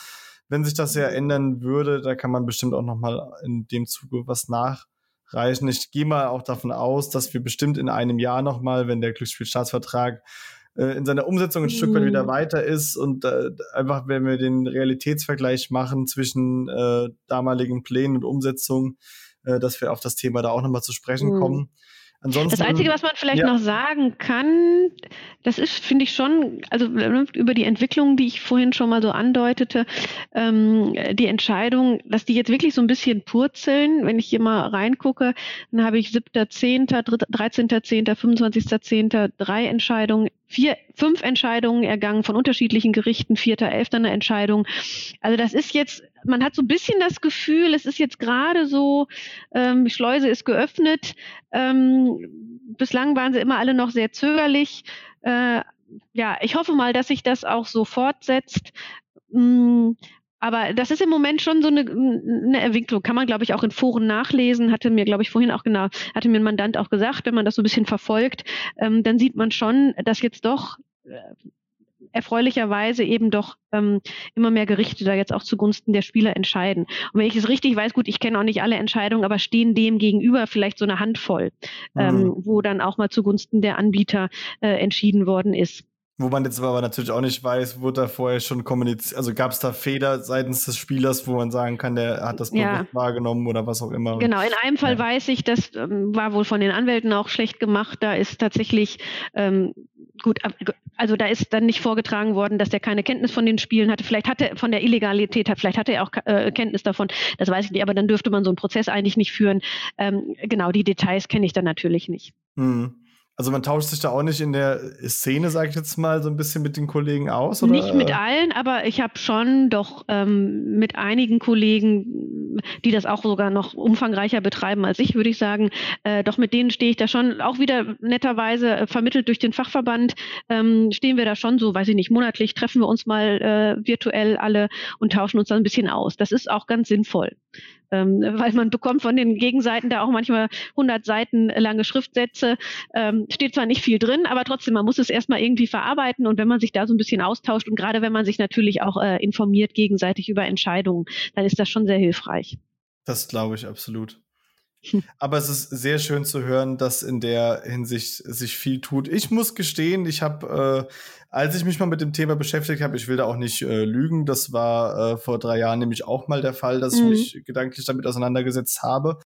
Wenn sich das ja ändern würde, da kann man bestimmt auch noch mal in dem Zuge was nachreichen. Ich gehe mal auch davon aus, dass wir bestimmt in einem Jahr noch mal, wenn der Glücksspielstaatsvertrag äh, in seiner Umsetzung ein. Stück weit wieder mhm. weiter ist und äh, einfach, wenn wir den Realitätsvergleich machen zwischen äh, damaligen Plänen und Umsetzung, äh, dass wir auf das Thema da auch nochmal zu sprechen mhm. kommen. Ansonsten, das Einzige, was man vielleicht ja. noch sagen kann, das ist, finde ich schon, also über die Entwicklung, die ich vorhin schon mal so andeutete, ähm, die Entscheidung, dass die jetzt wirklich so ein bisschen purzeln. Wenn ich hier mal reingucke, dann habe ich 7.10., 13.10., 25.10., drei Entscheidungen, vier, fünf Entscheidungen ergangen von unterschiedlichen Gerichten, vierter, elfter eine Entscheidung. Also das ist jetzt, man hat so ein bisschen das Gefühl, es ist jetzt gerade so, ähm, die Schleuse ist geöffnet. Ähm, bislang waren sie immer alle noch sehr zögerlich. Äh, ja, ich hoffe mal, dass sich das auch so fortsetzt. Mm, aber das ist im Moment schon so eine, eine Entwicklung. Kann man, glaube ich, auch in Foren nachlesen. Hatte mir, glaube ich, vorhin auch genau, hatte mir ein Mandant auch gesagt, wenn man das so ein bisschen verfolgt, ähm, dann sieht man schon, dass jetzt doch äh, erfreulicherweise eben doch ähm, immer mehr Gerichte da jetzt auch zugunsten der Spieler entscheiden. Und wenn ich es richtig weiß, gut, ich kenne auch nicht alle Entscheidungen, aber stehen dem gegenüber vielleicht so eine Handvoll, mhm. ähm, wo dann auch mal zugunsten der Anbieter äh, entschieden worden ist. Wo man jetzt aber natürlich auch nicht weiß, wurde da vorher schon kommuniziert, also gab es da Fehler seitens des Spielers, wo man sagen kann, der hat das ja. wahrgenommen oder was auch immer. Genau, in einem Fall ja. weiß ich, das ähm, war wohl von den Anwälten auch schlecht gemacht. Da ist tatsächlich ähm, gut, also da ist dann nicht vorgetragen worden, dass der keine Kenntnis von den Spielen hatte. Vielleicht hatte er von der Illegalität, vielleicht hatte er auch äh, Kenntnis davon. Das weiß ich nicht, aber dann dürfte man so einen Prozess eigentlich nicht führen. Ähm, genau, die Details kenne ich dann natürlich nicht. Mhm. Also man tauscht sich da auch nicht in der Szene, sage ich jetzt mal, so ein bisschen mit den Kollegen aus? Oder? Nicht mit allen, aber ich habe schon doch ähm, mit einigen Kollegen die das auch sogar noch umfangreicher betreiben als ich, würde ich sagen. Äh, doch mit denen stehe ich da schon auch wieder netterweise äh, vermittelt durch den Fachverband, ähm, stehen wir da schon so, weiß ich nicht, monatlich treffen wir uns mal äh, virtuell alle und tauschen uns da ein bisschen aus. Das ist auch ganz sinnvoll ähm, weil man bekommt von den Gegenseiten da auch manchmal 100 Seiten lange Schriftsätze. Ähm, steht zwar nicht viel drin, aber trotzdem, man muss es erstmal irgendwie verarbeiten und wenn man sich da so ein bisschen austauscht und gerade wenn man sich natürlich auch äh, informiert gegenseitig über Entscheidungen, dann ist das schon sehr hilfreich. Das glaube ich absolut. Aber es ist sehr schön zu hören, dass in der Hinsicht sich viel tut. Ich muss gestehen, ich habe, äh, als ich mich mal mit dem Thema beschäftigt habe, ich will da auch nicht äh, lügen, das war äh, vor drei Jahren nämlich auch mal der Fall, dass mhm. ich mich gedanklich damit auseinandergesetzt habe.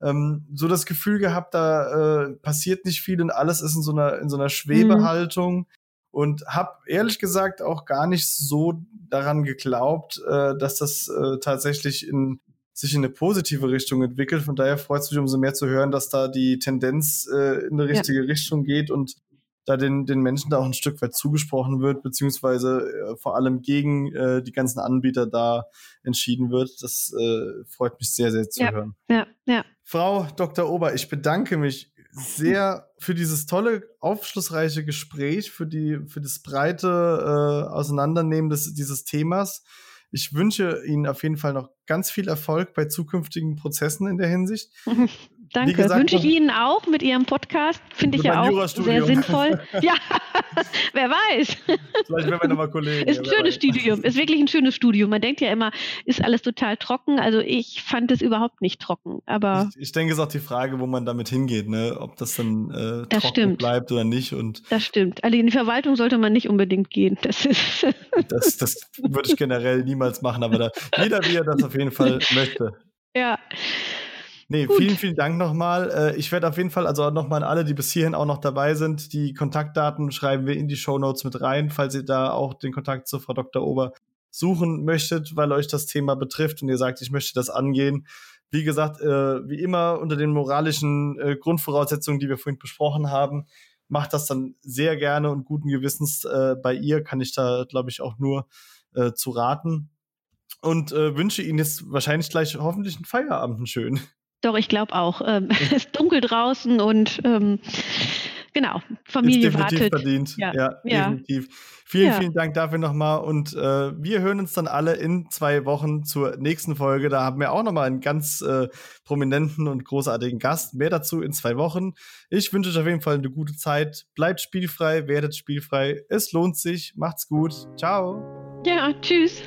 Ähm, so das Gefühl gehabt, da äh, passiert nicht viel und alles ist in so einer, in so einer Schwebehaltung. Mhm. Und habe ehrlich gesagt auch gar nicht so daran geglaubt, äh, dass das äh, tatsächlich in sich in eine positive Richtung entwickelt. Von daher freut es mich umso mehr zu hören, dass da die Tendenz äh, in eine richtige ja. Richtung geht und da den, den Menschen da auch ein Stück weit zugesprochen wird, beziehungsweise äh, vor allem gegen äh, die ganzen Anbieter da entschieden wird. Das äh, freut mich sehr, sehr zu ja, hören. Ja, ja. Frau Dr. Ober, ich bedanke mich sehr für dieses tolle, aufschlussreiche Gespräch, für die, für das breite äh, Auseinandernehmen des, dieses Themas. Ich wünsche Ihnen auf jeden Fall noch ganz viel Erfolg bei zukünftigen Prozessen in der Hinsicht. Danke. Gesagt, Wünsche ich Ihnen auch mit Ihrem Podcast. Finde ich ja auch sehr sinnvoll. ja, wer weiß. Vielleicht werden wir nochmal Kollegen. Ist ein schönes Studium. Ist wirklich ein schönes Studium. Man denkt ja immer, ist alles total trocken. Also ich fand es überhaupt nicht trocken. Aber ich, ich denke, es ist auch die Frage, wo man damit hingeht, ne? ob das dann äh, das trocken stimmt. bleibt oder nicht. Und das stimmt. Also in die Verwaltung sollte man nicht unbedingt gehen. Das, ist das, das würde ich generell niemals machen, aber da, jeder, wie er das auf jeden Fall möchte. Ja. Nee, Gut. vielen, vielen Dank nochmal. Äh, ich werde auf jeden Fall, also nochmal an alle, die bis hierhin auch noch dabei sind, die Kontaktdaten schreiben wir in die Show Notes mit rein, falls ihr da auch den Kontakt zu Frau Dr. Ober suchen möchtet, weil euch das Thema betrifft und ihr sagt, ich möchte das angehen. Wie gesagt, äh, wie immer unter den moralischen äh, Grundvoraussetzungen, die wir vorhin besprochen haben, macht das dann sehr gerne und guten Gewissens bei ihr, kann ich da, glaube ich, auch nur zu raten. Und äh, wünsche Ihnen jetzt wahrscheinlich gleich hoffentlich einen Feierabend, einen schönen. Doch, ich glaube auch. Ähm, es ist dunkel draußen und ähm, genau, Familie ist definitiv wartet. verdient. Ja, ja, ja. definitiv. Vielen, ja. vielen Dank dafür nochmal und äh, wir hören uns dann alle in zwei Wochen zur nächsten Folge. Da haben wir auch nochmal einen ganz äh, prominenten und großartigen Gast. Mehr dazu in zwei Wochen. Ich wünsche euch auf jeden Fall eine gute Zeit. Bleibt spielfrei, werdet spielfrei. Es lohnt sich. Macht's gut. Ciao. Ja, tschüss.